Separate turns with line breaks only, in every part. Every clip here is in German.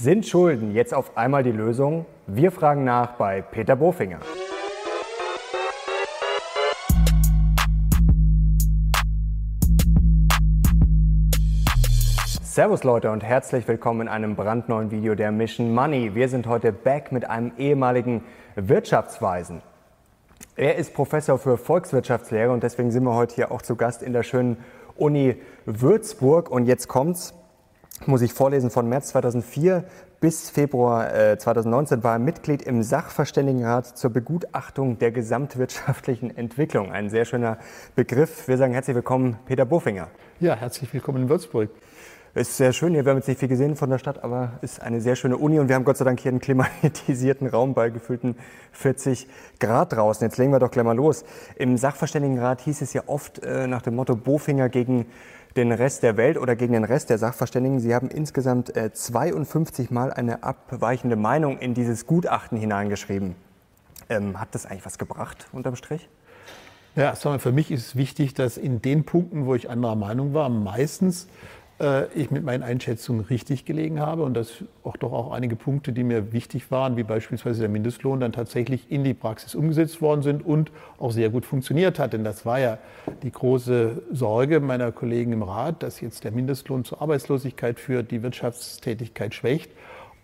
Sind Schulden jetzt auf einmal die Lösung? Wir fragen nach bei Peter Bofinger. Servus Leute und herzlich willkommen in einem brandneuen Video der Mission Money. Wir sind heute back mit einem ehemaligen Wirtschaftsweisen. Er ist Professor für Volkswirtschaftslehre und deswegen sind wir heute hier auch zu Gast in der schönen Uni Würzburg. Und jetzt kommt's muss ich vorlesen, von März 2004 bis Februar äh, 2019 war er Mitglied im Sachverständigenrat zur Begutachtung der gesamtwirtschaftlichen Entwicklung. Ein sehr schöner Begriff. Wir sagen herzlich willkommen, Peter Bofinger.
Ja, herzlich willkommen in Würzburg.
Es ist sehr schön hier. Wir haben jetzt nicht viel gesehen von der Stadt, aber es ist eine sehr schöne Uni und wir haben Gott sei Dank hier einen klimatisierten Raum bei gefühlten 40 Grad draußen. Jetzt legen wir doch gleich mal los. Im Sachverständigenrat hieß es ja oft äh, nach dem Motto Bofinger gegen den Rest der Welt oder gegen den Rest der Sachverständigen. Sie haben insgesamt 52 äh, Mal eine abweichende Meinung in dieses Gutachten hineingeschrieben. Ähm, hat das eigentlich was gebracht unterm Strich?
Ja, wir, für mich ist es wichtig, dass in den Punkten, wo ich anderer Meinung war, meistens ich mit meinen Einschätzungen richtig gelegen habe und dass auch doch auch einige Punkte, die mir wichtig waren, wie beispielsweise der Mindestlohn, dann tatsächlich in die Praxis umgesetzt worden sind und auch sehr gut funktioniert hat. Denn das war ja die große Sorge meiner Kollegen im Rat, dass jetzt der Mindestlohn zur Arbeitslosigkeit führt, die Wirtschaftstätigkeit schwächt.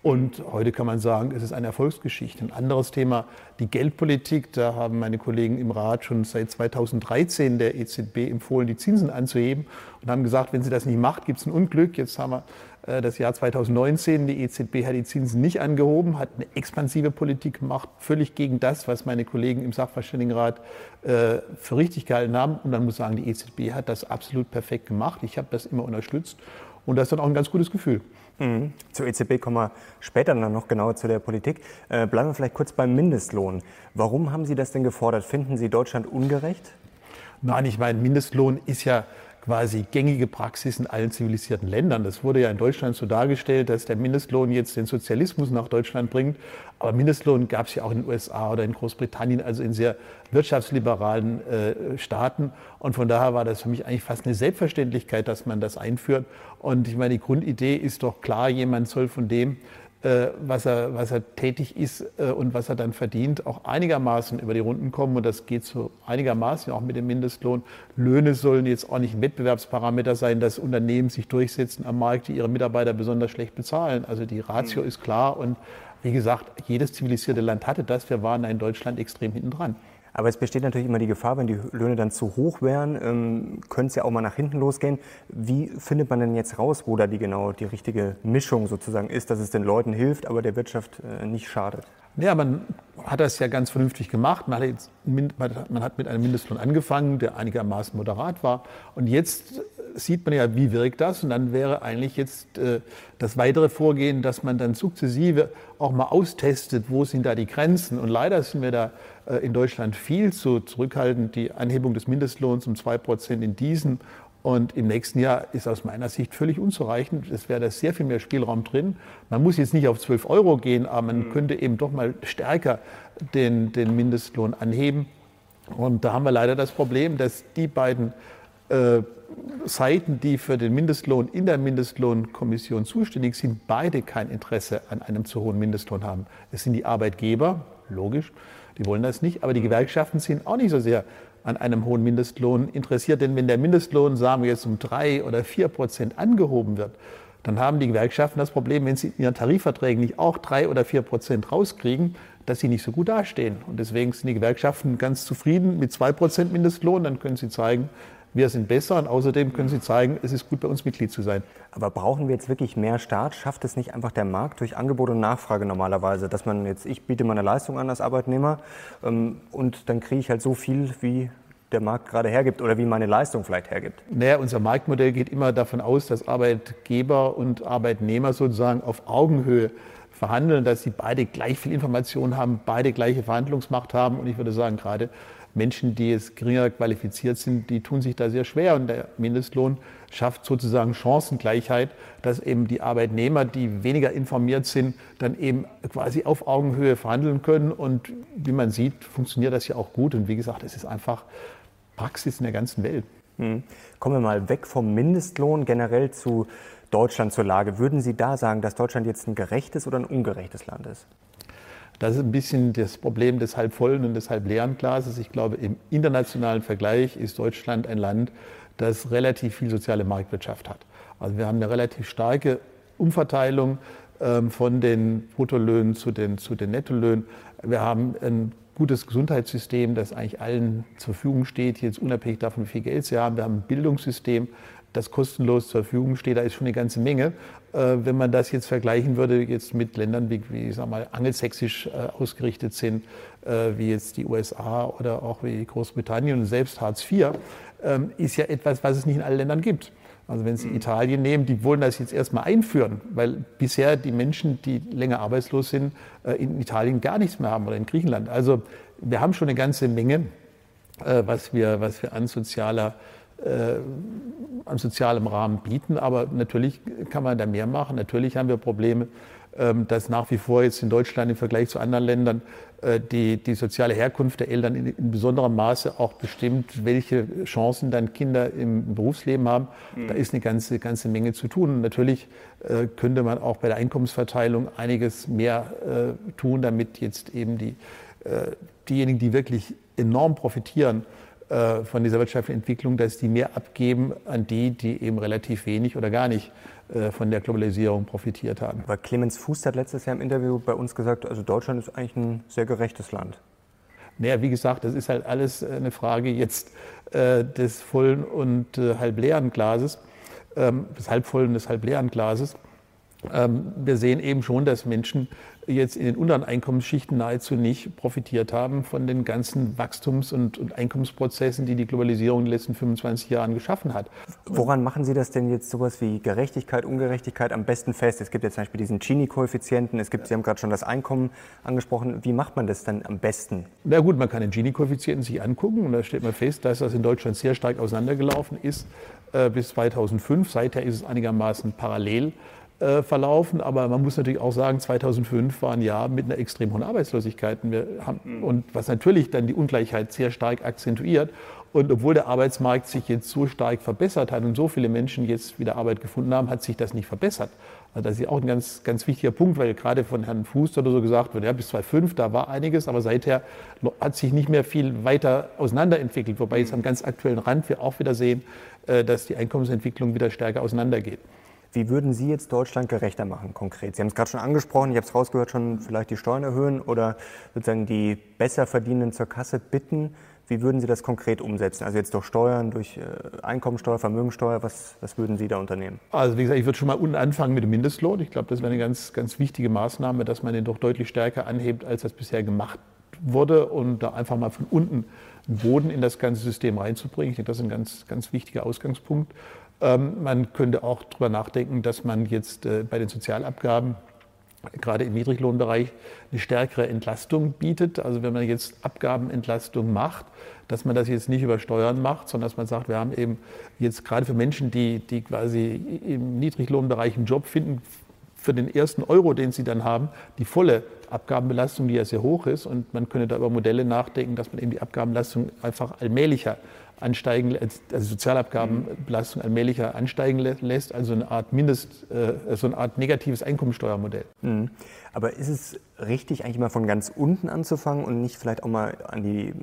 Und heute kann man sagen, es ist eine Erfolgsgeschichte. Ein anderes Thema, die Geldpolitik. Da haben meine Kollegen im Rat schon seit 2013 der EZB empfohlen, die Zinsen anzuheben und haben gesagt, wenn sie das nicht macht, gibt es ein Unglück. Jetzt haben wir äh, das Jahr 2019. Die EZB hat die Zinsen nicht angehoben, hat eine expansive Politik gemacht, völlig gegen das, was meine Kollegen im Sachverständigenrat äh, für richtig gehalten haben. Und man muss sagen, die EZB hat das absolut perfekt gemacht. Ich habe das immer unterstützt. Und das ist dann auch ein ganz gutes Gefühl.
Mhm. Zur EZB kommen wir später dann noch genauer zu der Politik. Äh, bleiben wir vielleicht kurz beim Mindestlohn. Warum haben Sie das denn gefordert? Finden Sie Deutschland ungerecht?
Nein, ich meine, Mindestlohn ist ja quasi gängige Praxis in allen zivilisierten Ländern. Das wurde ja in Deutschland so dargestellt, dass der Mindestlohn jetzt den Sozialismus nach Deutschland bringt. Aber Mindestlohn gab es ja auch in den USA oder in Großbritannien, also in sehr wirtschaftsliberalen äh, Staaten. Und von daher war das für mich eigentlich fast eine Selbstverständlichkeit, dass man das einführt. Und ich meine, die Grundidee ist doch klar, jemand soll von dem, was, er, was er tätig ist äh, und was er dann verdient, auch einigermaßen über die Runden kommen. Und das geht so einigermaßen auch mit dem Mindestlohn. Löhne sollen jetzt auch nicht ein Wettbewerbsparameter sein, dass Unternehmen sich durchsetzen am Markt, die ihre Mitarbeiter besonders schlecht bezahlen. Also die Ratio mhm. ist klar und wie gesagt, jedes zivilisierte Land hatte das. Wir waren in Deutschland extrem hinten dran.
Aber es besteht natürlich immer die Gefahr, wenn die Löhne dann zu hoch wären, ähm, könnte es ja auch mal nach hinten losgehen. Wie findet man denn jetzt raus, wo da die genau die richtige Mischung sozusagen ist, dass es den Leuten hilft, aber der Wirtschaft äh, nicht schadet?
Ja, man hat das ja ganz vernünftig gemacht. Man hat, jetzt, man hat mit einem Mindestlohn angefangen, der einigermaßen moderat war. Und jetzt sieht man ja, wie wirkt das. Und dann wäre eigentlich jetzt äh, das weitere Vorgehen, dass man dann sukzessive auch mal austestet, wo sind da die Grenzen. Und leider sind wir da in Deutschland viel zu zurückhaltend. Die Anhebung des Mindestlohns um zwei Prozent in diesem und im nächsten Jahr ist aus meiner Sicht völlig unzureichend. Es wäre da sehr viel mehr Spielraum drin. Man muss jetzt nicht auf 12 Euro gehen, aber man mhm. könnte eben doch mal stärker den, den Mindestlohn anheben. Und da haben wir leider das Problem, dass die beiden äh, Seiten, die für den Mindestlohn in der Mindestlohnkommission zuständig sind, beide kein Interesse an einem zu hohen Mindestlohn haben. Es sind die Arbeitgeber, logisch, die wollen das nicht, aber die Gewerkschaften sind auch nicht so sehr an einem hohen Mindestlohn interessiert. Denn wenn der Mindestlohn, sagen wir jetzt, um drei oder vier Prozent angehoben wird, dann haben die Gewerkschaften das Problem, wenn sie in ihren Tarifverträgen nicht auch drei oder vier Prozent rauskriegen, dass sie nicht so gut dastehen. Und deswegen sind die Gewerkschaften ganz zufrieden mit zwei Prozent Mindestlohn. Dann können sie zeigen, wir sind besser und außerdem können sie zeigen, es ist gut bei uns Mitglied zu sein.
Aber brauchen wir jetzt wirklich mehr Staat? Schafft es nicht einfach der Markt durch Angebot und Nachfrage normalerweise, dass man jetzt, ich biete meine Leistung an als Arbeitnehmer ähm, und dann kriege ich halt so viel, wie der Markt gerade hergibt oder wie meine Leistung vielleicht hergibt?
Naja, unser Marktmodell geht immer davon aus, dass Arbeitgeber und Arbeitnehmer sozusagen auf Augenhöhe verhandeln, dass sie beide gleich viel Information haben, beide gleiche Verhandlungsmacht haben. Und ich würde sagen, gerade Menschen, die jetzt geringer qualifiziert sind, die tun sich da sehr schwer. Und der Mindestlohn schafft sozusagen Chancengleichheit, dass eben die Arbeitnehmer, die weniger informiert sind, dann eben quasi auf Augenhöhe verhandeln können. Und wie man sieht, funktioniert das ja auch gut. Und wie gesagt, es ist einfach Praxis in der ganzen Welt.
Hm. Kommen wir mal weg vom Mindestlohn generell zu Deutschland zur Lage. Würden Sie da sagen, dass Deutschland jetzt ein gerechtes oder ein ungerechtes Land ist?
Das ist ein bisschen das Problem des halbvollen und des halbleeren Glases. Ich glaube, im internationalen Vergleich ist Deutschland ein Land, das relativ viel soziale Marktwirtschaft hat. Also wir haben eine relativ starke Umverteilung ähm, von den Bruttolöhnen zu den, zu den Nettolöhnen. Wir haben ein gutes Gesundheitssystem, das eigentlich allen zur Verfügung steht, jetzt unabhängig davon, wie viel Geld sie haben. Wir haben ein Bildungssystem, das kostenlos zur Verfügung steht. Da ist schon eine ganze Menge. Äh, wenn man das jetzt vergleichen würde jetzt mit Ländern, wie, wie sag mal, angelsächsisch äh, ausgerichtet sind, äh, wie jetzt die USA oder auch wie Großbritannien und selbst Hartz IV, ähm, ist ja etwas, was es nicht in allen Ländern gibt. Also wenn Sie. Italien nehmen, die wollen das jetzt erstmal einführen, weil bisher die Menschen, die länger arbeitslos sind, äh, in Italien gar nichts mehr haben oder in Griechenland. Also wir haben schon eine ganze Menge, äh, was wir, was wir an sozialer äh, an sozialem Rahmen bieten. Aber natürlich kann man da mehr machen. Natürlich haben wir Probleme dass nach wie vor jetzt in Deutschland im Vergleich zu anderen Ländern äh, die, die soziale Herkunft der Eltern in, in, besonderem Maße auch bestimmt, welche Chancen dann Kinder im Berufsleben haben. Mhm. Da ist eine ganze, ganze Menge zu tun. Und natürlich äh, könnte man auch bei der Einkommensverteilung einiges mehr äh, tun, damit jetzt eben die, diejenigen, die wirklich enorm profitieren, von dieser wirtschaftlichen Entwicklung, dass die mehr abgeben an die, die eben relativ wenig oder gar nicht von der Globalisierung profitiert haben.
Aber Clemens Fuß hat letztes Jahr im Interview bei uns gesagt, also Deutschland ist eigentlich ein sehr gerechtes Land.
Naja, wie gesagt, das ist halt alles eine Frage jetzt äh, des vollen und äh, halbleeren Glases, ähm, des halbvollen und des halbleeren Glases. Ähm, wir sehen eben schon, dass Menschen jetzt in den unteren Einkommensschichten nahezu nicht profitiert haben von den ganzen Wachstums- und, und, Einkommensprozessen, die die Globalisierung in den letzten 25 Jahren geschaffen hat.
Woran machen Sie das denn jetzt sowas wie Gerechtigkeit, Ungerechtigkeit am besten fest? Es gibt jetzt zum Beispiel diesen Gini-Koeffizienten, es gibt, Sie haben gerade schon das Einkommen angesprochen. Wie macht man das dann am besten?
Na gut, man kann den Gini-Koeffizienten sich angucken und da stellt man fest, dass das in Deutschland sehr stark auseinandergelaufen ist äh, bis 2005. Seither ist es einigermaßen parallel äh, verlaufen. Aber man muss natürlich auch sagen, 2005 war ein Jahr mit einer extrem hohen Arbeitslosigkeit. Haben, mhm. und was natürlich dann die Ungleichheit sehr stark akzentuiert. Und obwohl der Arbeitsmarkt sich jetzt so stark verbessert hat und so viele Menschen jetzt wieder Arbeit gefunden haben, hat sich das nicht verbessert. Also das ist auch ein ganz, ganz wichtiger Punkt, weil gerade von Herrn Fuß oder so gesagt wird, ja, bis 2005, da war einiges, aber seither hat sich nicht mehr viel weiter auseinanderentwickelt. Wobei jetzt am ganz aktuellen Rand wir auch wieder sehen, äh, dass die Einkommensentwicklung wieder stärker auseinandergeht.
Wie würden Sie jetzt Deutschland gerechter machen, konkret? Sie haben es gerade schon angesprochen, ich habe es rausgehört, schon vielleicht die Steuern erhöhen oder sozusagen die besser verdienenden zur Kasse bitten. Wie würden Sie das konkret umsetzen? Also jetzt durch Steuern, durch äh, Einkommensteuer, Vermögensteuer, was, was würden Sie da unternehmen?
Also wie gesagt, ich würde schon mal unten anfangen mit dem Mindestlohn. Ich glaube, das wäre eine ganz, ganz wichtige Maßnahme, dass man den doch deutlich stärker anhebt, als das bisher gemacht wurde und da einfach mal von unten Boden in das ganze System reinzubringen. Ich denke, das ist ein ganz, ganz wichtiger Ausgangspunkt. Ähm, man könnte auch darüber nachdenken, dass man jetzt äh, bei den Sozialabgaben gerade im Niedriglohnbereich eine stärkere Entlastung bietet. Also wenn man jetzt Abgabenentlastung macht, dass man das jetzt nicht über Steuern macht, sondern dass man sagt, wir haben eben jetzt gerade für Menschen, die, die quasi im Niedriglohnbereich einen Job finden, für den ersten Euro, den sie dann haben, die volle Abgabenbelastung, die ja sehr hoch ist. Und man könnte da über Modelle nachdenken, dass man eben die Abgabenbelastung einfach allmählicher ansteigen, also Sozialabgabenbelastung allmählicher ansteigen lässt, also eine Art Mindest, äh, so eine Art negatives Einkommensteuermodell.
Mhm. Aber ist es richtig, eigentlich mal von ganz unten anzufangen und nicht vielleicht auch mal an die,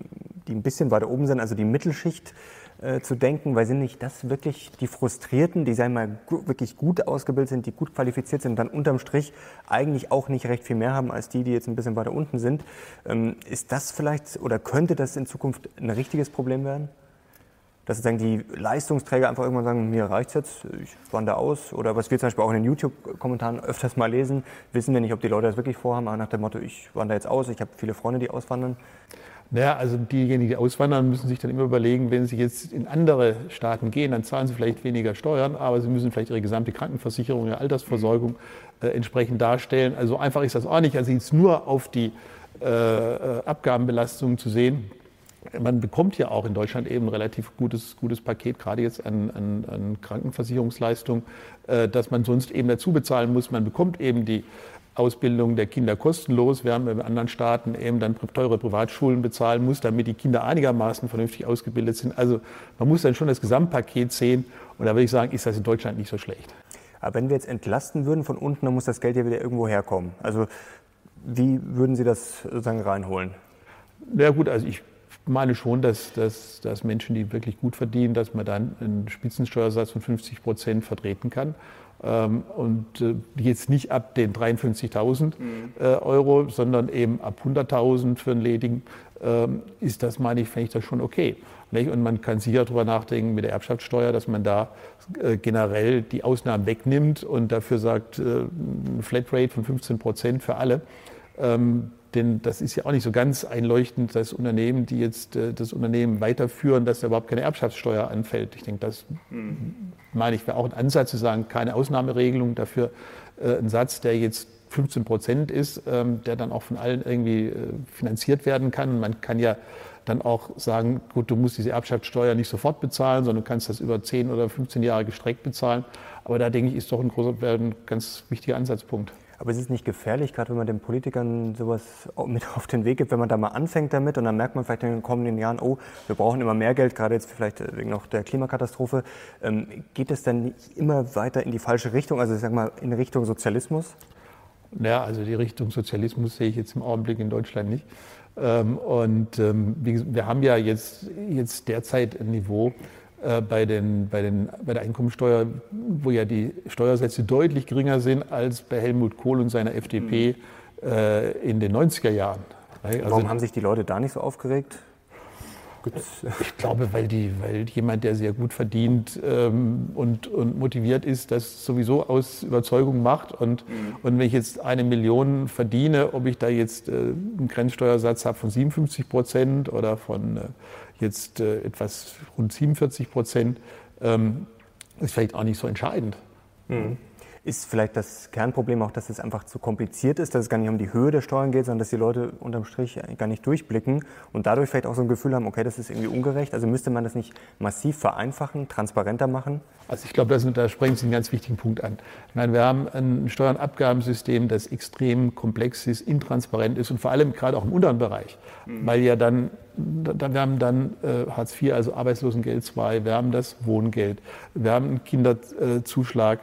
die ein bisschen weiter oben sind, also die Mittelschicht äh, zu denken, weil sind nicht das wirklich die Frustrierten, die sagen mal wirklich gut ausgebildet sind, die gut qualifiziert sind und dann unterm Strich eigentlich auch nicht recht viel mehr haben als die, die jetzt ein bisschen weiter unten sind. Ähm, ist das vielleicht oder könnte das in Zukunft ein richtiges Problem werden? Dass sozusagen die Leistungsträger einfach irgendwann sagen, mir reicht's jetzt, ich wandere aus. Oder was wir zum Beispiel auch in den YouTube-Kommentaren öfters mal lesen, wissen wir nicht, ob die Leute das wirklich vorhaben, aber nach dem Motto, ich wandere jetzt aus, ich habe viele Freunde, die auswandern.
Naja, also diejenigen, die auswandern, müssen sich dann immer überlegen, wenn sie jetzt in andere Staaten gehen, dann zahlen sie vielleicht weniger Steuern, aber sie müssen vielleicht ihre gesamte Krankenversicherung, ihre Altersversorgung äh, entsprechend darstellen. Also einfach ist das auch nicht, also jetzt nur auf die äh, äh Abgabenbelastung zu sehen man bekommt ja auch in Deutschland eben ein relativ gutes, gutes Paket, gerade jetzt an, an, an Krankenversicherungsleistung, äh, dass man sonst eben dazu bezahlen muss. Man bekommt eben die Ausbildung der Kinder kostenlos, während man in anderen Staaten eben dann teure Privatschulen bezahlen muss, damit die Kinder einigermaßen vernünftig ausgebildet sind. Also man muss dann schon das Gesamtpaket sehen und da würde ich sagen, ist das in Deutschland nicht so schlecht.
Aber wenn wir jetzt entlasten würden von unten, dann muss das Geld ja wieder irgendwo herkommen. Also wie würden Sie das sozusagen reinholen?
Ja gut, also ich meine schon, dass, dass, dass Menschen, die wirklich gut verdienen, dass man dann einen Spitzensteuersatz von 50 Prozent vertreten kann. Ähm, und äh, jetzt nicht ab den 53.000 mhm. äh, Euro, sondern eben ab 100.000 für einen Ledigen, ähm, ist das, meine ich, fände ich das schon okay. Und man kann sicher darüber nachdenken mit der Erbschaftssteuer, dass man da äh, generell die Ausnahmen wegnimmt und dafür sagt, eine Flatrate von 15 Prozent für alle. Ähm, denn das ist ja auch nicht so ganz einleuchtend, dass Unternehmen, die jetzt das Unternehmen weiterführen, dass da überhaupt keine Erbschaftssteuer anfällt. Ich denke, das mhm meine ich, wäre auch ein Ansatz zu sagen, keine Ausnahmeregelung dafür, äh, ein Satz, der jetzt 15 Prozent ist, ähm, der dann auch von allen irgendwie äh, finanziert werden kann. Man kann ja dann auch sagen, gut, du musst diese Erbschaftssteuer nicht sofort bezahlen, sondern du kannst das über 10 oder 15 Jahre gestreckt bezahlen. Aber da denke ich, ist doch ein großer, ein ganz wichtiger Ansatzpunkt.
Aber es ist nicht gefährlich, gerade wenn man den Politikern sowas mit auf den Weg gibt, wenn man da mal anfängt damit und dann merkt man vielleicht in den kommenden Jahren, oh, wir brauchen immer mehr Geld, gerade jetzt vielleicht wegen noch der Klimakatastrophe. Ähm, geht es dann nicht immer weiter in die falsche Richtung, also ich sag mal in Richtung Sozialismus?
Ja, also die Richtung Sozialismus sehe ich jetzt im Augenblick in Deutschland nicht. Ähm, und ähm, wir haben ja jetzt, jetzt derzeit ein Niveau, bei, den, bei, den, bei der Einkommensteuer, wo ja die Steuersätze deutlich geringer sind als bei Helmut Kohl und seiner FDP mhm. äh, in den 90er Jahren.
Also, Warum haben sich die Leute da nicht so aufgeregt?
Ich glaube, weil, die, weil jemand, der sehr gut verdient ähm, und, und motiviert ist, das sowieso aus Überzeugung macht. Und, mhm. und wenn ich jetzt eine Million verdiene, ob ich da jetzt äh, einen Grenzsteuersatz habe von 57 Prozent oder von äh, jetzt äh, etwas rund 47 Prozent, ähm, ist vielleicht auch nicht so entscheidend.
Mhm. Ist vielleicht das Kernproblem auch, dass es einfach zu kompliziert ist, dass es gar nicht um die Höhe der Steuern geht, sondern dass die Leute unterm Strich gar nicht durchblicken und dadurch vielleicht auch so ein Gefühl haben, okay, das ist irgendwie ungerecht. Also müsste man das nicht massiv vereinfachen, transparenter machen?
Also ich glaube, da sprechen Sie einen ganz wichtigen Punkt an. Ich meine, wir haben ein Steuernabgabensystem, das extrem komplex ist, intransparent ist und vor allem gerade auch im unteren Bereich, mhm. weil ja dann wir haben dann äh, Hartz IV, also Arbeitslosengeld II, wir haben das Wohngeld, wir haben einen Kinderzuschlag,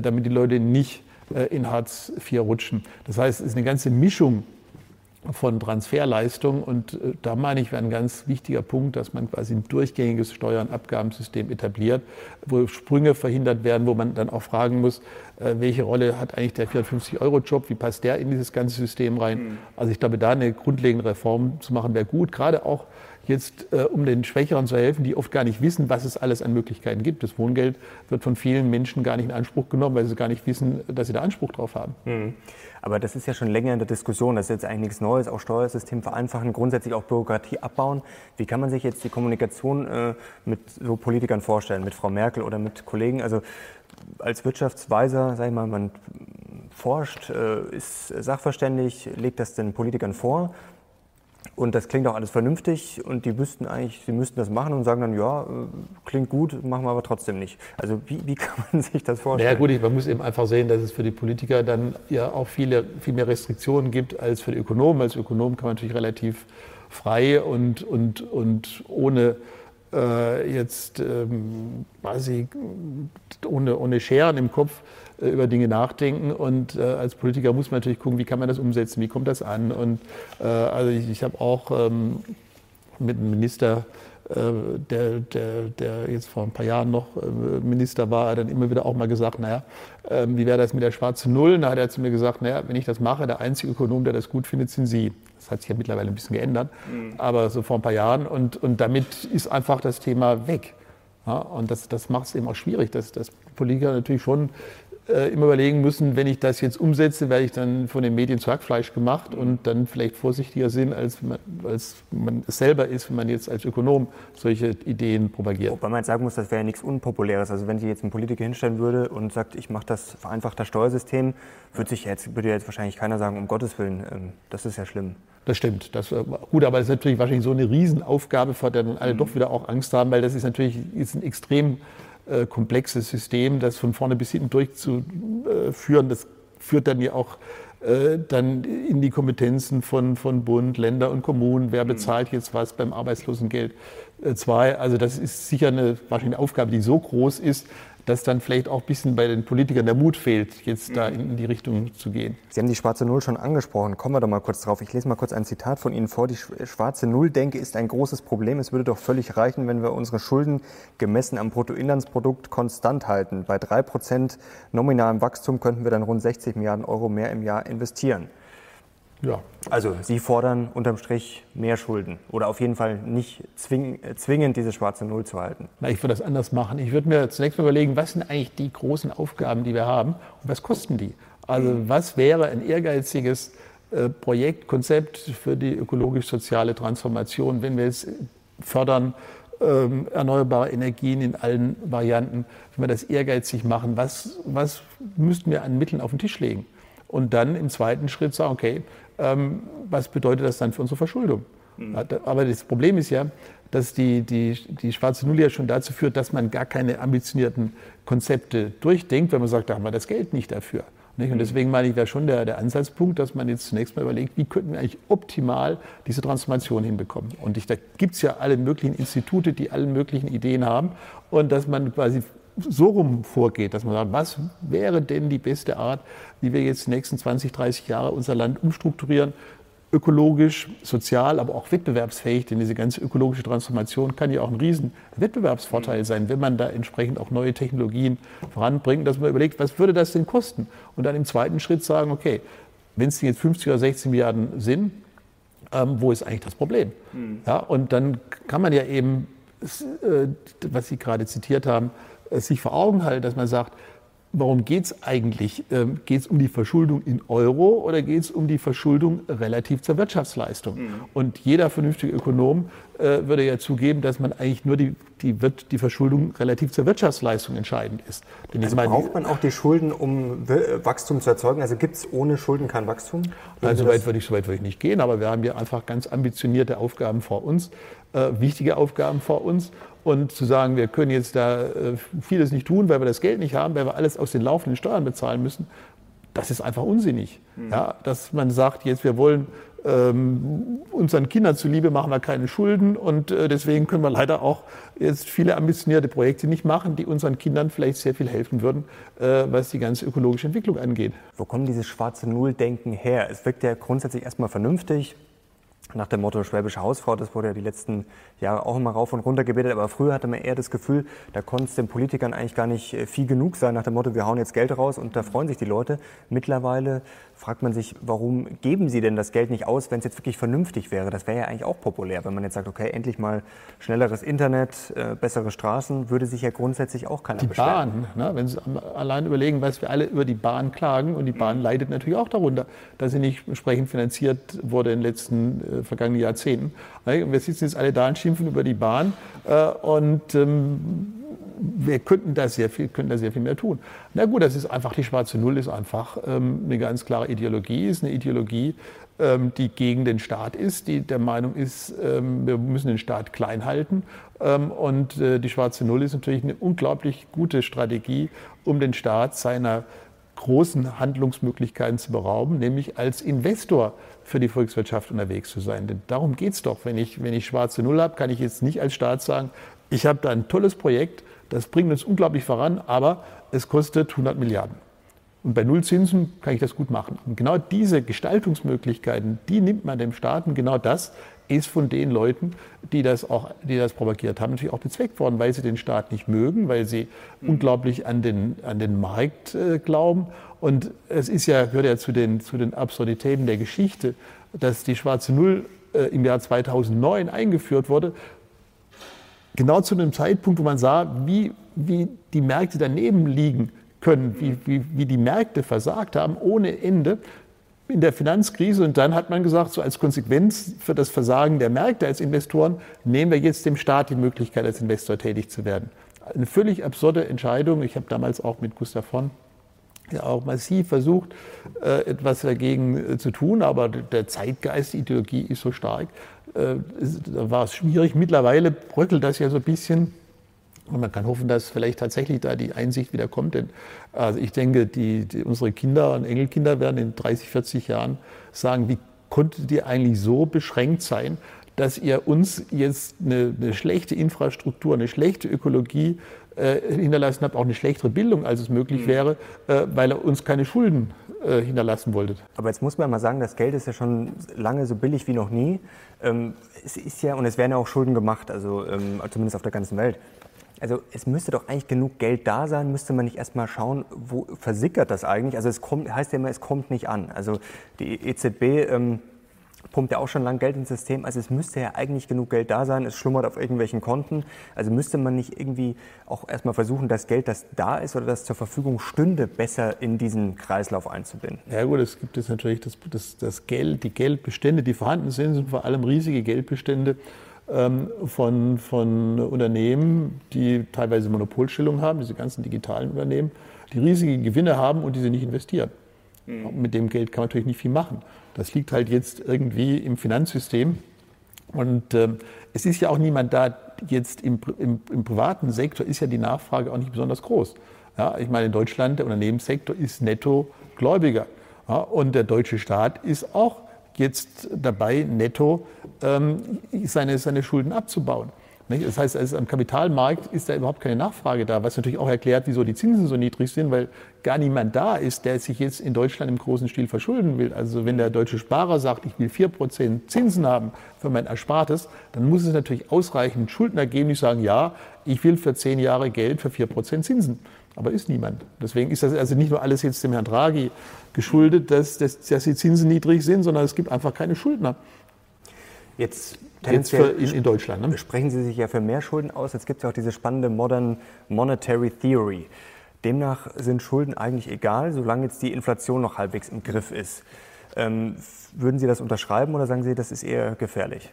damit die Leute nicht äh, in Hartz IV rutschen. Das heißt, es ist eine ganze Mischung von Transferleistungen und äh, da meine ich, wäre ein ganz wichtiger Punkt, dass man quasi ein durchgängiges Steuernabgabensystem etabliert, wo Sprünge verhindert werden, wo man dann auch fragen muss, welche Rolle hat eigentlich der 450-Euro-Job, wie passt der in dieses ganze System rein. Mhm. Also ich glaube, da eine grundlegende Reform zu machen, wäre gut, gerade auch jetzt, äh, um den Schwächeren zu helfen, die oft gar nicht wissen, was es alles an Möglichkeiten gibt. Das Wohngeld wird von vielen Menschen gar nicht in Anspruch genommen, weil sie gar nicht wissen, dass sie da Anspruch drauf haben. Mhm.
Aber das ist ja schon länger in der Diskussion. Das ist jetzt eigentlich nichts Neues. Auch Steuersystem vereinfachen, grundsätzlich auch Bürokratie abbauen. Wie kann man sich jetzt die Kommunikation äh, mit so Politikern vorstellen, mit Frau Merkel oder mit Kollegen? Also als Wirtschaftsweiser, sag ich mal, man forscht, äh, ist sachverständig, legt das den Politikern vor und das klingt auch alles vernünftig und die wüssten eigentlich, sie müssten das machen und sagen dann, ja, äh, klingt gut, machen wir aber trotzdem nicht. Also wie, wie kann man sich das vorstellen?
Ja gut, man muss eben einfach sehen, dass es für die Politiker dann ja auch viele, viel mehr Restriktionen gibt als für die Ökonomen. Als Ökonom kann man natürlich relativ frei und, und, und ohne äh, jetzt ähm, quasi ohne, ohne Scheren im Kopf über Dinge nachdenken. Und äh, als Politiker muss man natürlich gucken, wie kann man das umsetzen, wie kommt das an. Und äh, also ich, ich habe auch ähm, mit einem Minister, äh, der, der, der jetzt vor ein paar Jahren noch äh, Minister war, dann immer wieder auch mal gesagt, naja, ähm, wie wäre das mit der schwarzen Null? Da hat er zu mir gesagt, naja, wenn ich das mache, der einzige Ökonom, der das gut findet, sind Sie. Das hat sich ja mittlerweile ein bisschen geändert, mhm. aber so vor ein paar Jahren. Und, und damit ist einfach das Thema weg. Ja, und das, das macht es eben auch schwierig, dass, dass Politiker natürlich schon äh, immer überlegen müssen, wenn ich das jetzt umsetze, werde ich dann von den Medien zu Hackfleisch gemacht und dann vielleicht vorsichtiger sind, als man, als man es selber ist, wenn man jetzt als Ökonom solche Ideen propagiert.
Wobei man sagen muss, das wäre ja nichts Unpopuläres. Also wenn sich jetzt ein Politiker hinstellen würde und sagt, ich mache das vereinfachte Steuersystem, würde, sich jetzt, würde jetzt wahrscheinlich keiner sagen, um Gottes Willen, ähm, das ist ja schlimm.
Das stimmt. Das, äh, gut, aber das ist natürlich wahrscheinlich so eine Riesenaufgabe, vor der dann alle mhm. doch wieder auch Angst haben, weil das ist natürlich ist ein extrem äh, komplexes System, das von vorne bis hinten durchzuführen. Das führt dann ja auch äh, dann in die Kompetenzen von, von Bund, Länder und Kommunen. Wer mhm. bezahlt jetzt was beim Arbeitslosengeld 2? Äh, also das ist sicher eine, wahrscheinlich eine Aufgabe, die so groß ist, dass dann vielleicht auch ein bisschen bei den Politikern der Mut fehlt, jetzt da in die Richtung zu gehen.
Sie haben die schwarze Null schon angesprochen. Kommen wir doch mal kurz drauf. Ich lese mal kurz ein Zitat von Ihnen vor. Die schwarze Null-Denke ist ein großes Problem. Es würde doch völlig reichen, wenn wir unsere Schulden gemessen am Bruttoinlandsprodukt konstant halten. Bei drei Prozent nominalem Wachstum könnten wir dann rund 60 Milliarden Euro mehr im Jahr investieren. Ja. Also Sie fordern unterm Strich mehr Schulden oder auf jeden Fall nicht zwing, zwingend diese schwarze Null zu halten.
Na, ich würde das anders machen. Ich würde mir zunächst mal überlegen, was sind eigentlich die großen Aufgaben, die wir haben und was kosten die? Also mhm. was wäre ein ehrgeiziges äh, Projekt, Konzept für die ökologisch-soziale Transformation, wenn wir es fördern, ähm, erneuerbare Energien in allen Varianten, wenn wir das ehrgeizig machen, was, was müssten wir an Mitteln auf den Tisch legen? Und dann im zweiten Schritt sagen, okay, ähm, was bedeutet das dann für unsere Verschuldung? Mhm. Aber das Problem ist ja, dass die, die, die schwarze Null ja schon dazu führt, dass man gar keine ambitionierten Konzepte durchdenkt, wenn man sagt, da haben wir das Geld nicht dafür. Und mhm. deswegen meine ich, wäre schon der, der Ansatzpunkt, dass man jetzt zunächst mal überlegt, wie könnten wir eigentlich optimal diese Transformation hinbekommen. Und ich, da gibt es ja alle möglichen Institute, die alle möglichen Ideen haben. Und dass man quasi so rum vorgeht, dass man sagt, was wäre denn die beste Art, wie wir jetzt die nächsten 20, 30 Jahre unser Land umstrukturieren, ökologisch, sozial, aber auch wettbewerbsfähig, denn diese ganze ökologische Transformation kann ja auch ein riesen Wettbewerbsvorteil sein, wenn man da entsprechend auch neue Technologien voranbringt, dass man überlegt, was würde das denn kosten? Und dann im zweiten Schritt sagen, okay, wenn es jetzt 50 oder 16 Milliarden sind, ähm, wo ist eigentlich das Problem? Mhm. Ja, und dann kann man ja eben, äh, was Sie gerade zitiert haben, sich vor Augen halten, dass man sagt, warum geht es eigentlich? Ähm, geht es um die Verschuldung in Euro oder geht es um die Verschuldung relativ zur Wirtschaftsleistung? Mhm. Und jeder vernünftige Ökonom äh, würde ja zugeben, dass man eigentlich nur die, die, die Verschuldung relativ zur Wirtschaftsleistung entscheidend ist.
Denn also meine, braucht man auch die Schulden, um Wachstum zu erzeugen? Also gibt es ohne Schulden kein Wachstum?
Nein, so weit würde ich, so weit würde ich nicht gehen, aber wir haben hier einfach ganz ambitionierte Aufgaben vor uns, äh, wichtige Aufgaben vor uns. Und zu sagen, wir können jetzt da äh, vieles nicht tun, weil wir das Geld nicht haben, weil wir alles aus den laufenden Steuern bezahlen müssen, das ist einfach unsinnig. Mhm. Ja, dass man sagt, jetzt wir wollen ähm, unseren Kindern zuliebe machen wir keine Schulden und äh, deswegen können wir leider auch jetzt viele ambitionierte Projekte nicht machen, die unseren Kindern vielleicht sehr viel helfen würden, äh, was die ganze ökologische Entwicklung angeht.
Wo kommt dieses schwarze Null-Denken her? Es wirkt ja grundsätzlich erstmal vernünftig nach dem Motto Schwäbische Hausfrau, das wurde ja die letzten Jahre auch immer rauf und runter gebetet, aber früher hatte man eher das Gefühl, da konnte es den Politikern eigentlich gar nicht äh, viel genug sein, nach dem Motto, wir hauen jetzt Geld raus und da freuen sich die Leute. Mittlerweile fragt man sich, warum geben sie denn das Geld nicht aus, wenn es jetzt wirklich vernünftig wäre? Das wäre ja eigentlich auch populär, wenn man jetzt sagt, okay, endlich mal schnelleres Internet, äh, bessere Straßen, würde sich ja grundsätzlich auch keiner
die beschweren. Die Bahn, ne? wenn Sie allein überlegen, was wir alle über die Bahn klagen und die Bahn leidet natürlich auch darunter, dass sie nicht entsprechend finanziert wurde in den letzten äh, vergangenen Jahrzehnten. Wir sitzen jetzt alle da und schimpfen über die Bahn äh, und ähm, wir könnten da sehr viel, könnten da sehr viel mehr tun. Na gut, das ist einfach, die schwarze Null ist einfach ähm, eine ganz klare Ideologie, ist eine Ideologie, ähm, die gegen den Staat ist, die der Meinung ist, ähm, wir müssen den Staat klein halten. Ähm, und äh, die schwarze Null ist natürlich eine unglaublich gute Strategie, um den Staat seiner großen Handlungsmöglichkeiten zu berauben, nämlich als Investor für die Volkswirtschaft unterwegs zu sein. Denn darum geht es doch. Wenn ich, wenn ich schwarze Null habe, kann ich jetzt nicht als Staat sagen, ich habe da ein tolles Projekt, das bringt uns unglaublich voran, aber es kostet 100 Milliarden. Und bei Nullzinsen kann ich das gut machen. Und genau diese Gestaltungsmöglichkeiten, die nimmt man dem Staat. Und genau das ist von den Leuten, die das auch, die das propagiert haben, natürlich auch bezweckt worden, weil sie den Staat nicht mögen, weil sie mhm. unglaublich an den, an den Markt äh, glauben. Und es ist ja, gehört ja zu den, zu den Absurditäten der Geschichte, dass die schwarze Null äh, im Jahr 2009 eingeführt wurde, genau zu einem Zeitpunkt, wo man sah, wie, wie die Märkte daneben liegen können, wie, wie, wie die Märkte versagt haben ohne Ende in der Finanzkrise. Und dann hat man gesagt, so als Konsequenz für das Versagen der Märkte als Investoren nehmen wir jetzt dem Staat die Möglichkeit, als Investor tätig zu werden. Eine völlig absurde Entscheidung. Ich habe damals auch mit Gustav von ja auch massiv versucht, äh, etwas dagegen äh, zu tun, aber der Zeitgeist, die Ideologie ist so stark, da war es schwierig. Mittlerweile bröckelt das ja so ein bisschen. Und man kann hoffen, dass vielleicht tatsächlich da die Einsicht wieder kommt. Denn also ich denke, die, die, unsere Kinder und Enkelkinder werden in 30, 40 Jahren sagen, wie konnte die eigentlich so beschränkt sein, dass ihr uns jetzt eine, eine schlechte Infrastruktur, eine schlechte Ökologie äh, hinterlassen habt, auch eine schlechtere Bildung, als es möglich mhm. wäre, äh, weil er uns keine Schulden äh, hinterlassen wollte.
Aber jetzt muss man mal sagen, das Geld ist ja schon lange so billig wie noch nie. Ähm, es ist ja, und es werden ja auch Schulden gemacht, also ähm, zumindest auf der ganzen Welt. Also es müsste doch eigentlich genug Geld da sein, müsste man nicht erstmal schauen, wo versickert das eigentlich? Also es kommt, heißt ja immer, es kommt nicht an. Also die EZB ähm, pumpt ja auch schon lange Geld ins System. Also es müsste ja eigentlich genug Geld da sein. Es schlummert auf irgendwelchen Konten. Also müsste man nicht irgendwie auch erstmal versuchen, das Geld, das da ist oder das zur Verfügung stünde, besser in diesen Kreislauf einzubinden?
Ja gut, es gibt jetzt natürlich das, das, das Geld, die Geldbestände, die vorhanden sind, sind vor allem riesige Geldbestände ähm, von, von Unternehmen, die teilweise Monopolstellung haben, diese ganzen digitalen Unternehmen, die riesige Gewinne haben und die sie nicht investieren. Mhm. Mit dem Geld kann man natürlich nicht viel machen. Das liegt halt jetzt irgendwie im Finanzsystem. Und ähm, es ist ja auch niemand da, jetzt im, im, im, privaten Sektor ist ja die Nachfrage auch nicht besonders groß. Ja, ich meine, in Deutschland, der Unternehmenssektor ist netto Gläubiger. Ja, und der deutsche Staat ist auch jetzt dabei, netto ähm, seine, seine Schulden abzubauen. Das heißt, also am Kapitalmarkt ist da überhaupt keine Nachfrage da, was natürlich auch erklärt, wieso die Zinsen so niedrig sind, weil gar niemand da ist, der sich jetzt in Deutschland im großen Stil verschulden will. Also wenn der deutsche Sparer sagt, ich will 4% Zinsen haben für mein Erspartes, dann muss es natürlich ausreichend Schuldner geben, die sagen, ja, ich will für 10 Jahre Geld für 4% Zinsen. Aber ist niemand. Deswegen ist das also nicht nur alles jetzt dem Herrn Draghi geschuldet, dass, dass, dass die Zinsen niedrig sind, sondern es gibt einfach keine Schuldner.
Jetzt für in, in, Deutschland. Ne? Sprechen Sie sich ja für mehr Schulden aus. Jetzt gibt es ja auch diese spannende Modern Monetary Theory. Demnach sind Schulden eigentlich egal, solange jetzt die Inflation noch halbwegs im Griff ist. Ähm, würden Sie das unterschreiben oder sagen Sie, das ist eher gefährlich?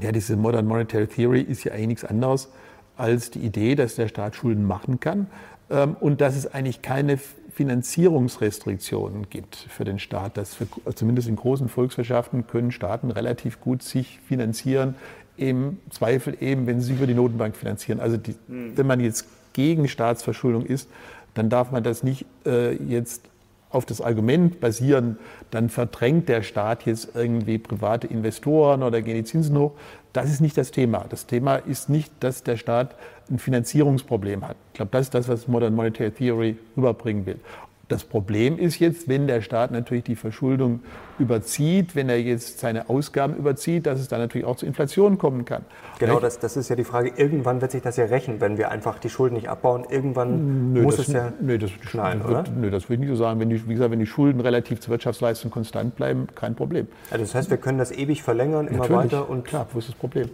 Ja, diese Modern Monetary Theory ist ja eigentlich nichts anderes als die Idee, dass der Staat Schulden machen kann ähm, und dass es eigentlich keine Finanzierungsrestriktionen gibt für den Staat. Dass für, zumindest in großen Volkswirtschaften können Staaten relativ gut sich finanzieren, im Zweifel eben, wenn sie sich über die Notenbank finanzieren. Also die, hm. wenn man jetzt gegen Staatsverschuldung ist, dann darf man das nicht äh, jetzt auf das Argument basieren, dann verdrängt der Staat jetzt irgendwie private Investoren oder gehen die Zinsen hoch. Das ist nicht das Thema. Das Thema ist nicht, dass der Staat ein Finanzierungsproblem hat. Ich glaube, das ist das, was Modern Monetary Theory rüberbringen will. Das Problem ist jetzt, wenn der Staat natürlich die Verschuldung überzieht, wenn er jetzt seine Ausgaben überzieht, dass es dann natürlich auch zu Inflation kommen kann.
Genau, das, das, ist ja die Frage. Irgendwann wird sich das ja rächen, wenn wir einfach die Schulden nicht abbauen. Irgendwann nö, muss
das,
es ja
nö, das schnallen, wird, oder? Nö, das würde ich nicht so sagen. Wenn die, wie gesagt, wenn die Schulden relativ zur Wirtschaftsleistung konstant bleiben, kein Problem.
Also das heißt, wir können das ewig verlängern, immer natürlich. weiter und
klar, wo ist das Problem?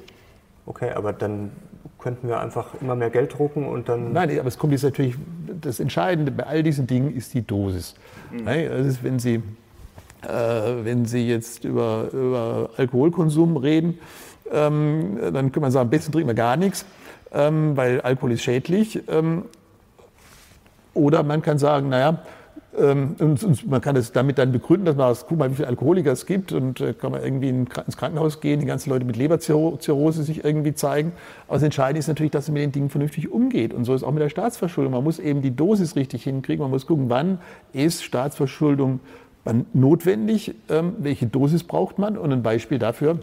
Okay, aber dann könnten wir einfach immer mehr Geld drucken und dann.
Nein, aber es kommt jetzt natürlich, das Entscheidende bei all diesen Dingen ist die Dosis. Mhm. Ist, wenn Sie, äh, wenn Sie jetzt über, über Alkoholkonsum reden, ähm, dann kann man sagen, am besten trinken wir gar nichts, ähm, weil Alkohol ist schädlich. Ähm, oder man kann sagen, naja, und, und, man kann es damit dann begründen, dass man, guck mal, wie viele Alkoholiker es gibt und äh, kann man irgendwie ins Krankenhaus gehen, die ganzen Leute mit Leberzirrhose sich irgendwie zeigen. Aber das Entscheidende ist natürlich, dass man mit den Dingen vernünftig umgeht. Und so ist auch mit der Staatsverschuldung. Man muss eben die Dosis richtig hinkriegen. Man muss gucken, wann ist Staatsverschuldung notwendig, ähm, welche Dosis braucht man. Und ein Beispiel dafür,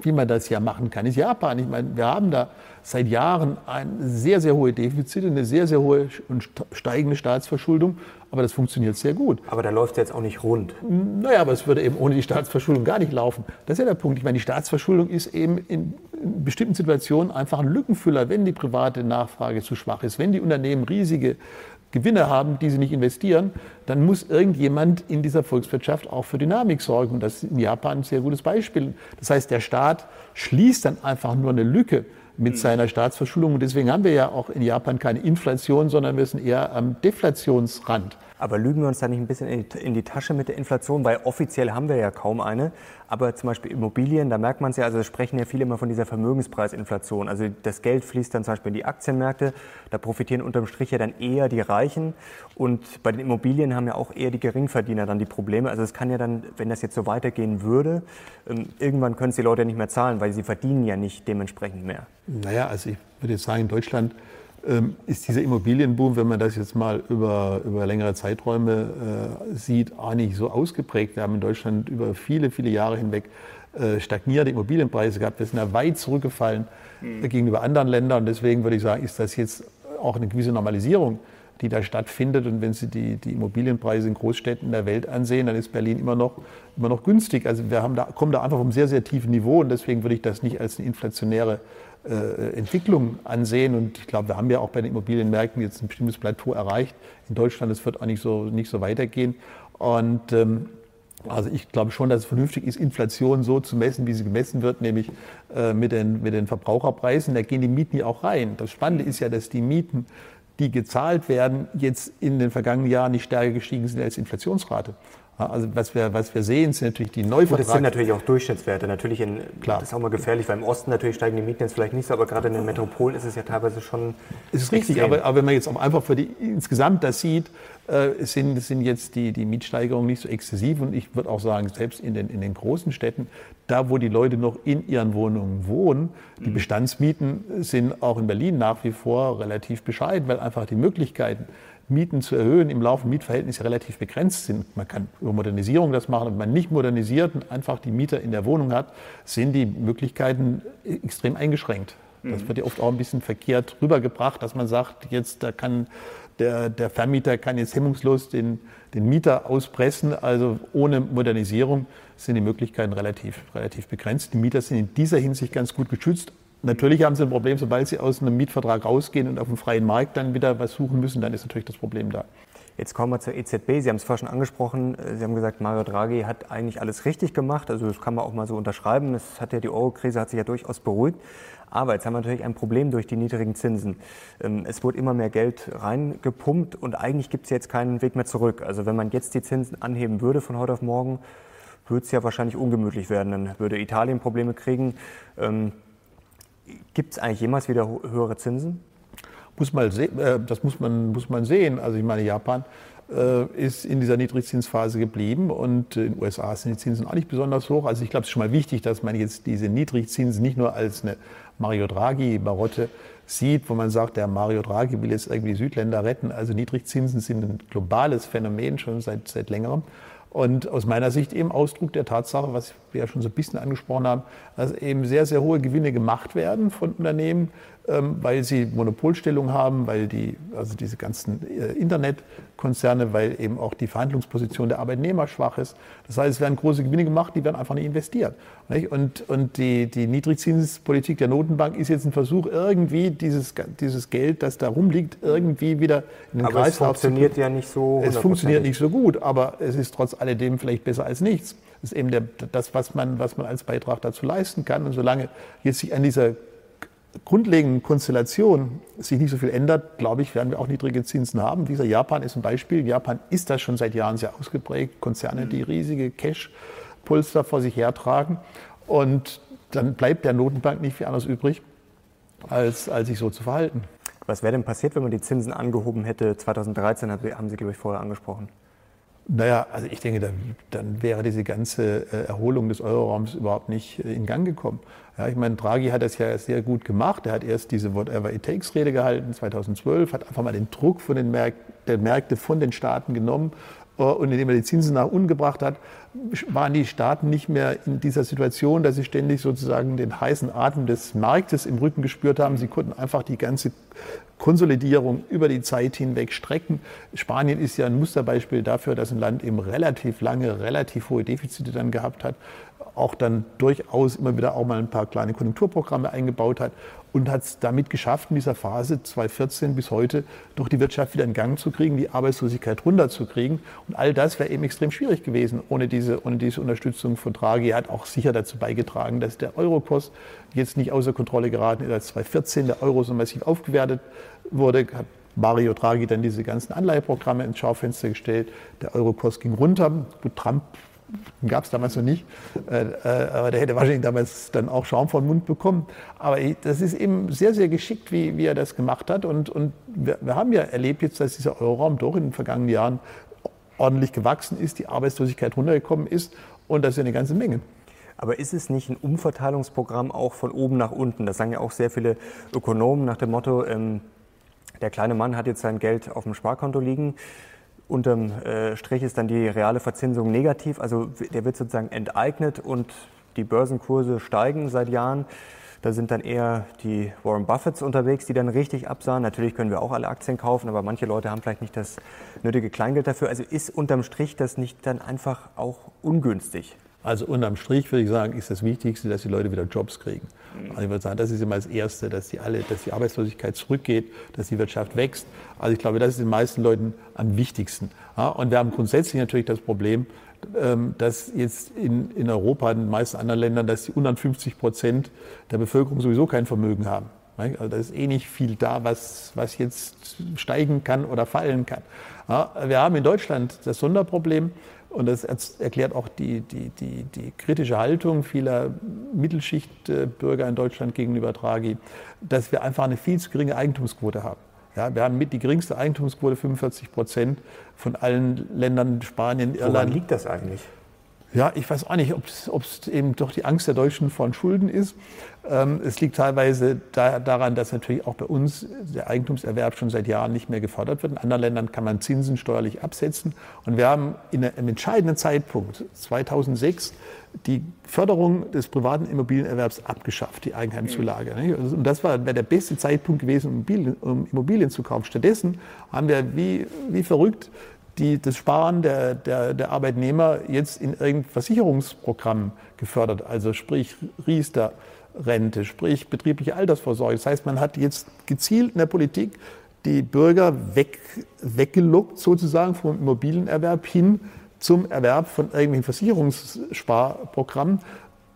wie man das ja machen kann, ist Japan. Ich meine, wir haben da seit Jahren ein sehr, sehr hohe Defizite, eine sehr, sehr hohe und steigende Staatsverschuldung. Aber das funktioniert sehr gut.
Aber da läuft es jetzt auch nicht rund.
Naja, aber es würde eben ohne die Staatsverschuldung gar nicht laufen. Das ist ja der Punkt. Ich meine, die Staatsverschuldung ist eben in, in bestimmten Situationen einfach ein Lückenfüller, wenn die private Nachfrage zu schwach ist, wenn die Unternehmen riesige Gewinne haben, die sie nicht investieren, dann muss irgendjemand in dieser Volkswirtschaft auch für Dynamik sorgen. Und das ist in Japan ein sehr gutes Beispiel. Das heißt, der Staat schließt dann einfach nur eine Lücke mit seiner Staatsverschuldung. Und deswegen haben wir ja auch in Japan keine Inflation, sondern wir sind eher am Deflationsrand.
Aber lügen wir uns da nicht ein bisschen in die Tasche mit der Inflation, weil offiziell haben wir ja kaum eine. Aber zum Beispiel Immobilien, da merkt man es ja, also sprechen ja viele immer von dieser Vermögenspreisinflation. Also das Geld fließt dann zum Beispiel in die Aktienmärkte, da profitieren unterm Strich ja dann eher die Reichen. Und bei den Immobilien haben ja auch eher die Geringverdiener dann die Probleme. Also es kann ja dann, wenn das jetzt so weitergehen würde, ähm, irgendwann können es die Leute nicht mehr zahlen, weil sie verdienen ja nicht dementsprechend mehr.
Naja, also ich würde jetzt sagen, in Deutschland ist dieser Immobilienboom, wenn man das jetzt mal über, über längere Zeiträume äh, sieht, auch nicht so ausgeprägt. Wir haben in Deutschland über viele, viele Jahre hinweg äh, stagnierende Immobilienpreise gehabt. Wir sind ja weit zurückgefallen mhm. gegenüber anderen Ländern. Und deswegen würde ich sagen, ist das jetzt auch eine gewisse Normalisierung, die da stattfindet. Und wenn Sie die, die Immobilienpreise in Großstädten der Welt ansehen, dann ist Berlin immer noch, immer noch günstig. Also wir haben da, kommen da einfach vom sehr, sehr tiefen Niveau. Und deswegen würde ich das nicht als eine inflationäre Entwicklung ansehen. Und ich glaube, wir haben ja auch bei den Immobilienmärkten jetzt ein bestimmtes Plateau erreicht. In Deutschland, es wird auch nicht so, nicht so weitergehen. Und ähm, also ich glaube schon, dass es vernünftig ist, Inflation so zu messen, wie sie gemessen wird, nämlich äh, mit, den, mit den Verbraucherpreisen. Da gehen die Mieten ja auch rein. Das Spannende ist ja, dass die Mieten, die gezahlt werden, jetzt in den vergangenen Jahren nicht stärker gestiegen sind als Inflationsrate. Also was wir, was wir sehen, sind natürlich die Neuvertrags...
Das sind natürlich auch Durchschnittswerte. Natürlich in, Klar. Das ist auch mal gefährlich, weil im Osten natürlich steigen die Mieten jetzt vielleicht nicht so, aber gerade in den Metropolen ist es ja teilweise schon
Es ist richtig, aber, aber, wenn man jetzt auch einfach für die insgesamt das sieht, äh, sind, sind jetzt die, die Mietsteigerungen nicht so exzessiv und ich würde auch sagen, selbst in den, in den großen Städten, da wo die Leute noch in ihren Wohnungen wohnen, die mhm. Bestandsmieten sind auch in Berlin nach wie vor relativ bescheiden, weil einfach die Möglichkeiten Mieten zu erhöhen im laufenden Mietverhältnis relativ begrenzt sind. Man kann über Modernisierung das machen. Wenn man nicht modernisiert und einfach die Mieter in der Wohnung hat, sind die Möglichkeiten extrem eingeschränkt. Das mhm. wird ja oft auch ein bisschen verkehrt rübergebracht, dass man sagt, jetzt da kann der, der Vermieter kann jetzt hemmungslos den, den Mieter auspressen. Also ohne Modernisierung sind die Möglichkeiten relativ, relativ begrenzt. Die Mieter sind in dieser Hinsicht ganz gut geschützt. Natürlich haben sie ein Problem, sobald sie aus einem Mietvertrag rausgehen und auf dem freien Markt dann wieder was suchen müssen, dann ist natürlich das Problem da.
Jetzt kommen wir zur EZB. Sie haben es vorhin schon angesprochen. Sie haben gesagt, Mario Draghi hat eigentlich alles richtig gemacht. Also das kann man auch mal so unterschreiben. Es hat ja die Euro-Krise hat sich ja durchaus beruhigt. Aber jetzt haben wir natürlich ein Problem durch die niedrigen Zinsen. Ähm, es wurde immer mehr Geld reingepumpt und eigentlich gibt es jetzt keinen Weg mehr zurück. Also wenn man jetzt die Zinsen anheben würde von heute auf morgen, würde es ja wahrscheinlich ungemütlich werden. Dann würde Italien Probleme kriegen. Gibt es eigentlich jemals wieder höhere Zinsen?
Muss mal äh, das muss man, muss man sehen. Also ich meine, Japan äh, ist in dieser Niedrigzinsphase geblieben und in den USA sind die Zinsen auch nicht besonders hoch. Also ich glaube, es ist schon mal wichtig, dass man jetzt diese Niedrigzinsen nicht nur als eine Mario Draghi-Barotte sieht, wo man sagt, der Mario Draghi will jetzt irgendwie Südländer retten. Also Niedrigzinsen sind ein globales Phänomen schon seit, seit längerem. Und aus meiner Sicht eben Ausdruck der Tatsache, was wir ja schon so ein bisschen angesprochen haben, dass eben sehr, sehr hohe Gewinne gemacht werden von Unternehmen, weil sie Monopolstellung haben, weil die, also diese ganzen äh, Internetkonzerne, weil eben auch die Verhandlungsposition der Arbeitnehmer schwach ist. Das heißt, es werden große Gewinne gemacht, die werden einfach nicht investiert. Und, und die, die Niedrigzinspolitik der Notenbank ist jetzt ein Versuch, irgendwie dieses, dieses Geld, das da rumliegt, irgendwie wieder in den
aber Kreislauf zu Es funktioniert ja nicht so.
Es funktioniert nicht so gut, aber es ist trotz alledem vielleicht besser als nichts. Das ist eben der, das, was man, was man als Beitrag dazu leisten kann. Und solange jetzt sich an dieser grundlegenden Konstellation sich nicht so viel ändert, glaube ich, werden wir auch niedrige Zinsen haben. Dieser Japan ist ein Beispiel. In Japan ist das schon seit Jahren sehr ausgeprägt. Konzerne, die riesige Cash-Pulster vor sich hertragen. Und dann bleibt der Notenbank nicht viel anderes übrig, als, als sich so zu verhalten.
Was wäre denn passiert, wenn man die Zinsen angehoben hätte? 2013 haben Sie, glaube ich, vorher angesprochen.
Naja, also ich denke, dann, dann wäre diese ganze äh, Erholung des Euroraums überhaupt nicht äh, in Gang gekommen. Ja, ich meine, Draghi hat das ja sehr gut gemacht. Er hat erst diese Whatever It Takes Rede gehalten 2012, hat einfach mal den Druck von den Märk der Märkte von den Staaten genommen äh, und indem er die Zinsen nach unten gebracht hat, waren die Staaten nicht mehr in dieser Situation, dass sie ständig sozusagen den heißen Atem des Marktes im Rücken gespürt haben. Sie konnten einfach die ganze Konsolidierung über die Zeit hinweg strecken. Spanien ist ja ein Musterbeispiel dafür, dass ein Land eben relativ lange, relativ hohe Defizite dann gehabt hat, auch dann durchaus immer wieder auch mal ein paar kleine Konjunkturprogramme eingebaut hat und hat es damit geschafft, in dieser Phase 2014 bis heute doch die Wirtschaft wieder in Gang zu kriegen, die Arbeitslosigkeit runterzukriegen. Und all das wäre eben extrem schwierig gewesen ohne diese, ohne diese Unterstützung von Draghi. Er hat auch sicher dazu beigetragen, dass der Eurokurs jetzt nicht außer Kontrolle geraten ist. Als 2014 der Euro so massiv aufgewertet wurde, hat Mario Draghi dann diese ganzen Anleiheprogramme ins Schaufenster gestellt. Der Eurokurs ging runter. Gut, Trump gab es damals noch nicht, äh, äh, aber der hätte wahrscheinlich damals dann auch Schaum vom Mund bekommen. Aber das ist eben sehr, sehr geschickt, wie, wie er das gemacht hat. Und, und wir, wir haben ja erlebt jetzt, dass dieser Euroraum doch in den vergangenen Jahren ordentlich gewachsen ist, die Arbeitslosigkeit runtergekommen ist und das ist ja eine ganze Menge.
Aber ist es nicht ein Umverteilungsprogramm auch von oben nach unten? Das sagen ja auch sehr viele Ökonomen nach dem Motto, ähm, Der kleine Mann hat jetzt sein Geld auf dem Sparkonto liegen. Unterm äh, Strich ist dann die reale Verzinsung negativ. Also der wird sozusagen enteignet und die Börsenkurse steigen seit Jahren. Da sind dann eher die Warren Buffetts unterwegs, die dann richtig absahen. Natürlich können wir auch alle Aktien kaufen, aber manche Leute haben vielleicht nicht das nötige Kleingeld dafür. Also ist unterm Strich das nicht dann einfach auch ungünstig?
Also unterm Strich würde ich sagen, ist das Wichtigste, dass die Leute wieder Jobs kriegen. Also ich würde sagen, das ist immer das Erste, dass die, alle, dass die Arbeitslosigkeit zurückgeht, dass die Wirtschaft wächst. Also ich glaube, das ist den meisten Leuten am wichtigsten. Und wir haben grundsätzlich natürlich das Problem, ähm, dass jetzt in, in Europa, in den meisten anderen Ländern, dass die unter 50 Prozent der Bevölkerung sowieso kein Vermögen haben. Also da ist eh nicht viel da, was, was jetzt steigen kann oder fallen kann. Wir haben in Deutschland das Sonderproblem, und das erklärt auch die, die, die, die kritische Haltung vieler Mittelschichtbürger in Deutschland gegenüber Draghi, dass wir einfach eine viel zu geringe Eigentumsquote haben. Ja, wir haben mit die geringste Eigentumsquote, 45 Prozent von allen Ländern, Spanien,
Irland. Woran liegt das eigentlich?
Ja, ich weiß auch nicht, ob es eben doch die Angst der Deutschen vor Schulden ist. Ähm, es liegt teilweise da, daran, dass natürlich auch bei uns der Eigentumserwerb schon seit Jahren nicht mehr gefördert wird. In anderen Ländern kann man Zinsen steuerlich absetzen. Und wir haben in einem entscheidenden Zeitpunkt, 2006, die Förderung des privaten Immobilienerwerbs abgeschafft, die Eigenheimzulage. Und das war der beste Zeitpunkt gewesen, um Immobilien, um Immobilien zu kaufen. Stattdessen haben wir wie, wie verrückt die, das Sparen der, der, der Arbeitnehmer jetzt in irgendein Versicherungsprogramm gefördert, also sprich Riester-Rente, sprich betriebliche Altersvorsorge. Das heißt, man hat jetzt gezielt in der Politik die Bürger weg, weggelockt sozusagen vom Immobilienerwerb hin zum Erwerb von irgendwelchen Versicherungssparprogrammen,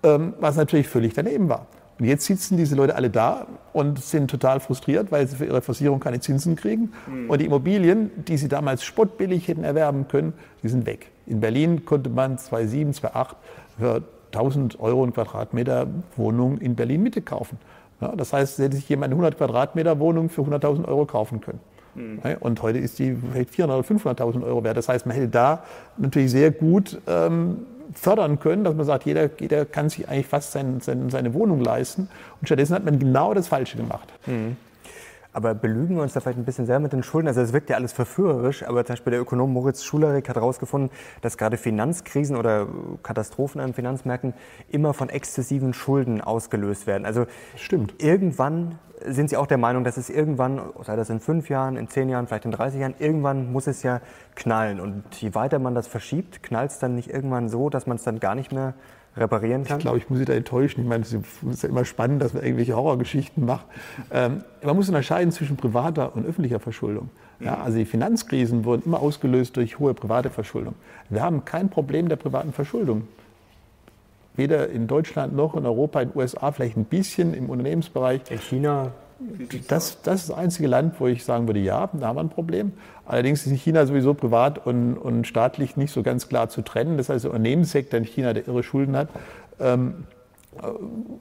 ähm, was natürlich völlig daneben war. Und jetzt sitzen diese Leute alle da und sind total frustriert, weil sie für ihre Versicherung keine Zinsen kriegen. Mhm. Und die Immobilien, die sie damals spottbillig hätten erwerben können, die sind weg. In Berlin konnte man 2007, 2008 für 1000 Euro ein Quadratmeter Wohnung in Berlin Mitte kaufen. Ja, das heißt, hätte sich jemand eine 100 Quadratmeter Wohnung für 100.000 Euro kaufen können. Mhm. Und heute ist die vielleicht 400.000 oder 500.000 Euro wert. Das heißt, man hätte da natürlich sehr gut ähm, fördern können, dass man sagt, jeder, jeder kann sich eigentlich fast sein, sein, seine Wohnung leisten. Und stattdessen hat man genau das Falsche gemacht. Mhm.
Aber belügen wir uns da vielleicht ein bisschen sehr mit den Schulden? Also es wirkt ja alles verführerisch, aber zum Beispiel der Ökonom Moritz Schulerik hat herausgefunden, dass gerade Finanzkrisen oder Katastrophen an Finanzmärkten immer von exzessiven Schulden ausgelöst werden. Also stimmt. Irgendwann sind Sie auch der Meinung, dass es irgendwann, sei das in fünf Jahren, in zehn Jahren, vielleicht in 30 Jahren, irgendwann muss es ja knallen. Und je weiter man das verschiebt, knallt es dann nicht irgendwann so, dass man es dann gar nicht mehr reparieren kann?
Ich glaube, ich muss Sie da enttäuschen. Ich meine, es ist ja immer spannend, dass man irgendwelche Horrorgeschichten macht. Ähm, man muss unterscheiden zwischen privater und öffentlicher Verschuldung. Ja, also die Finanzkrisen wurden immer ausgelöst durch hohe private Verschuldung. Wir haben kein Problem der privaten Verschuldung weder in Deutschland noch in Europa, in den USA vielleicht ein bisschen im Unternehmensbereich.
In China?
Das, das ist das einzige Land, wo ich sagen würde, ja, da haben wir ein Problem. Allerdings ist China sowieso privat und, und staatlich nicht so ganz klar zu trennen. Das heißt, der Unternehmenssektor in China, der irre Schulden hat, ähm,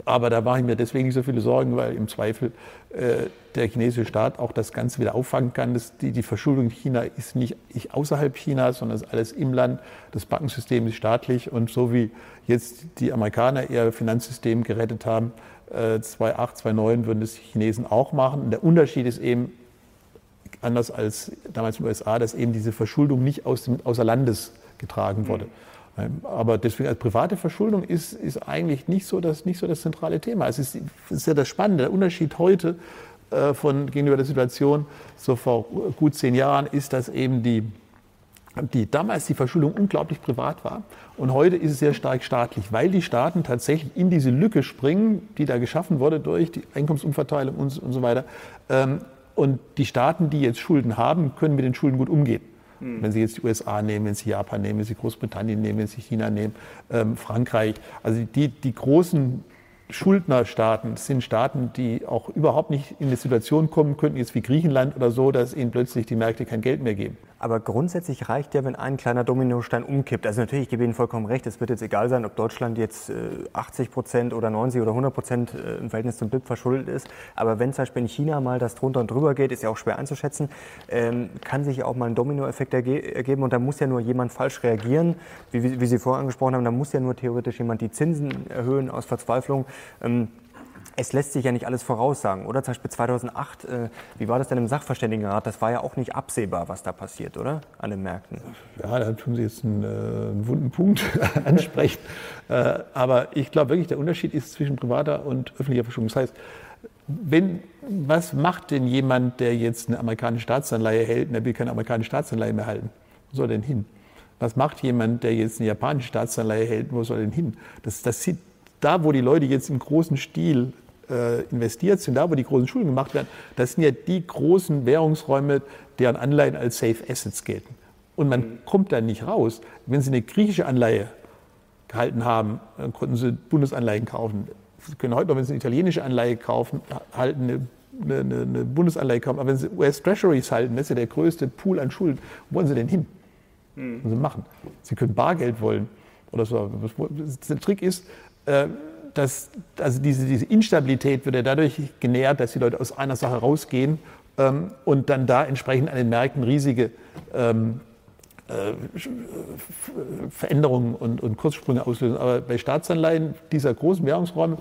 aber da mache ich mir deswegen nicht so viele Sorgen, weil im Zweifel äh, der chinesische Staat auch das Ganze wieder auffangen kann. Das, die, die, Verschuldung in China ist nicht, außerhalb Chinas, sondern ist alles im Land. Das Bankensystem ist staatlich und so wie jetzt die Amerikaner ihr Finanzsystem gerettet haben, äh, 2008, 2009 würden das die Chinesen auch machen. Und der Unterschied ist eben, anders als damals in den USA, dass eben diese Verschuldung nicht aus dem, außer Landes getragen wurde. Mhm. Aber deswegen als private Verschuldung ist, ist eigentlich nicht so, das, nicht so das zentrale Thema. Es ist, ist ja das Spannende. Der Unterschied heute äh, von, gegenüber der Situation so vor gut zehn Jahren ist, dass eben die, die damals die Verschuldung unglaublich privat war und heute ist es sehr stark staatlich, weil die Staaten tatsächlich in diese Lücke springen, die da geschaffen wurde durch die Einkommensumverteilung und, und so weiter. Ähm, und die Staaten, die jetzt Schulden haben, können mit den Schulden gut umgehen. Mhm. Wenn Sie jetzt die USA nehmen, wenn Sie Japan nehmen, wenn Sie Großbritannien nehmen, wenn Sie China nehmen, ähm, Frankreich. Also die, die großen Schuldnerstaaten sind Staaten, die auch überhaupt nicht in eine Situation kommen könnten, jetzt wie Griechenland oder so, dass ihnen plötzlich die Märkte kein Geld mehr geben.
Aber grundsätzlich reicht ja, wenn ein kleiner Dominostein umkippt. Also natürlich, ich gebe Ihnen vollkommen recht, es wird jetzt egal sein, ob Deutschland jetzt 80 äh, Prozent oder 90 oder 100 Prozent äh, im Verhältnis zum BIP verschuldet ist. Aber wenn zum Beispiel in China mal das drunter und drüber geht, ist ja auch schwer einzuschätzen, ähm, kann sich auch mal ein Dominoeffekt ergeben und da muss ja nur jemand falsch reagieren, wie, wie Sie vorher angesprochen haben, da muss ja nur theoretisch jemand die Zinsen erhöhen aus Verzweiflung. Es lässt sich ja nicht alles voraussagen, oder? Zum Beispiel 2008, äh, wie war das denn im Sachverständigenrat? Das war ja auch nicht absehbar, was da passiert, oder? An den Märkten.
Ja, da tun Sie jetzt einen, äh, einen wunden Punkt ansprechen. äh, aber ich glaube wirklich, der Unterschied ist zwischen privater und öffentlicher Verschuldung. Das heißt, wenn, was macht denn jemand, der jetzt eine amerikanische Staatsanleihe hält und der will keine amerikanische Staatsanleihe mehr halten? Wo soll er denn hin? Was macht jemand, der jetzt eine japanische Staatsanleihe hält? Wo soll er denn hin? Das, das sieht, da, wo die Leute jetzt im großen Stil äh, investiert sind, da, wo die großen Schulden gemacht werden, das sind ja die großen Währungsräume, deren Anleihen als Safe Assets gelten. Und man mhm. kommt da nicht raus. Wenn Sie eine griechische Anleihe gehalten haben, dann konnten Sie Bundesanleihen kaufen. Sie können heute noch, wenn Sie eine italienische Anleihe kaufen, halten, eine, eine, eine Bundesanleihe kaufen. Aber wenn Sie US Treasuries halten, das ist ja der größte Pool an Schulden, wo wollen Sie denn hin? Mhm. Sie machen? Sie können Bargeld wollen oder so. Der Trick ist, dass also diese, diese Instabilität wird ja dadurch genährt, dass die Leute aus einer Sache rausgehen ähm, und dann da entsprechend an den Märkten riesige ähm, äh, Veränderungen und, und Kurzsprünge auslösen. Aber bei Staatsanleihen dieser großen Währungsräume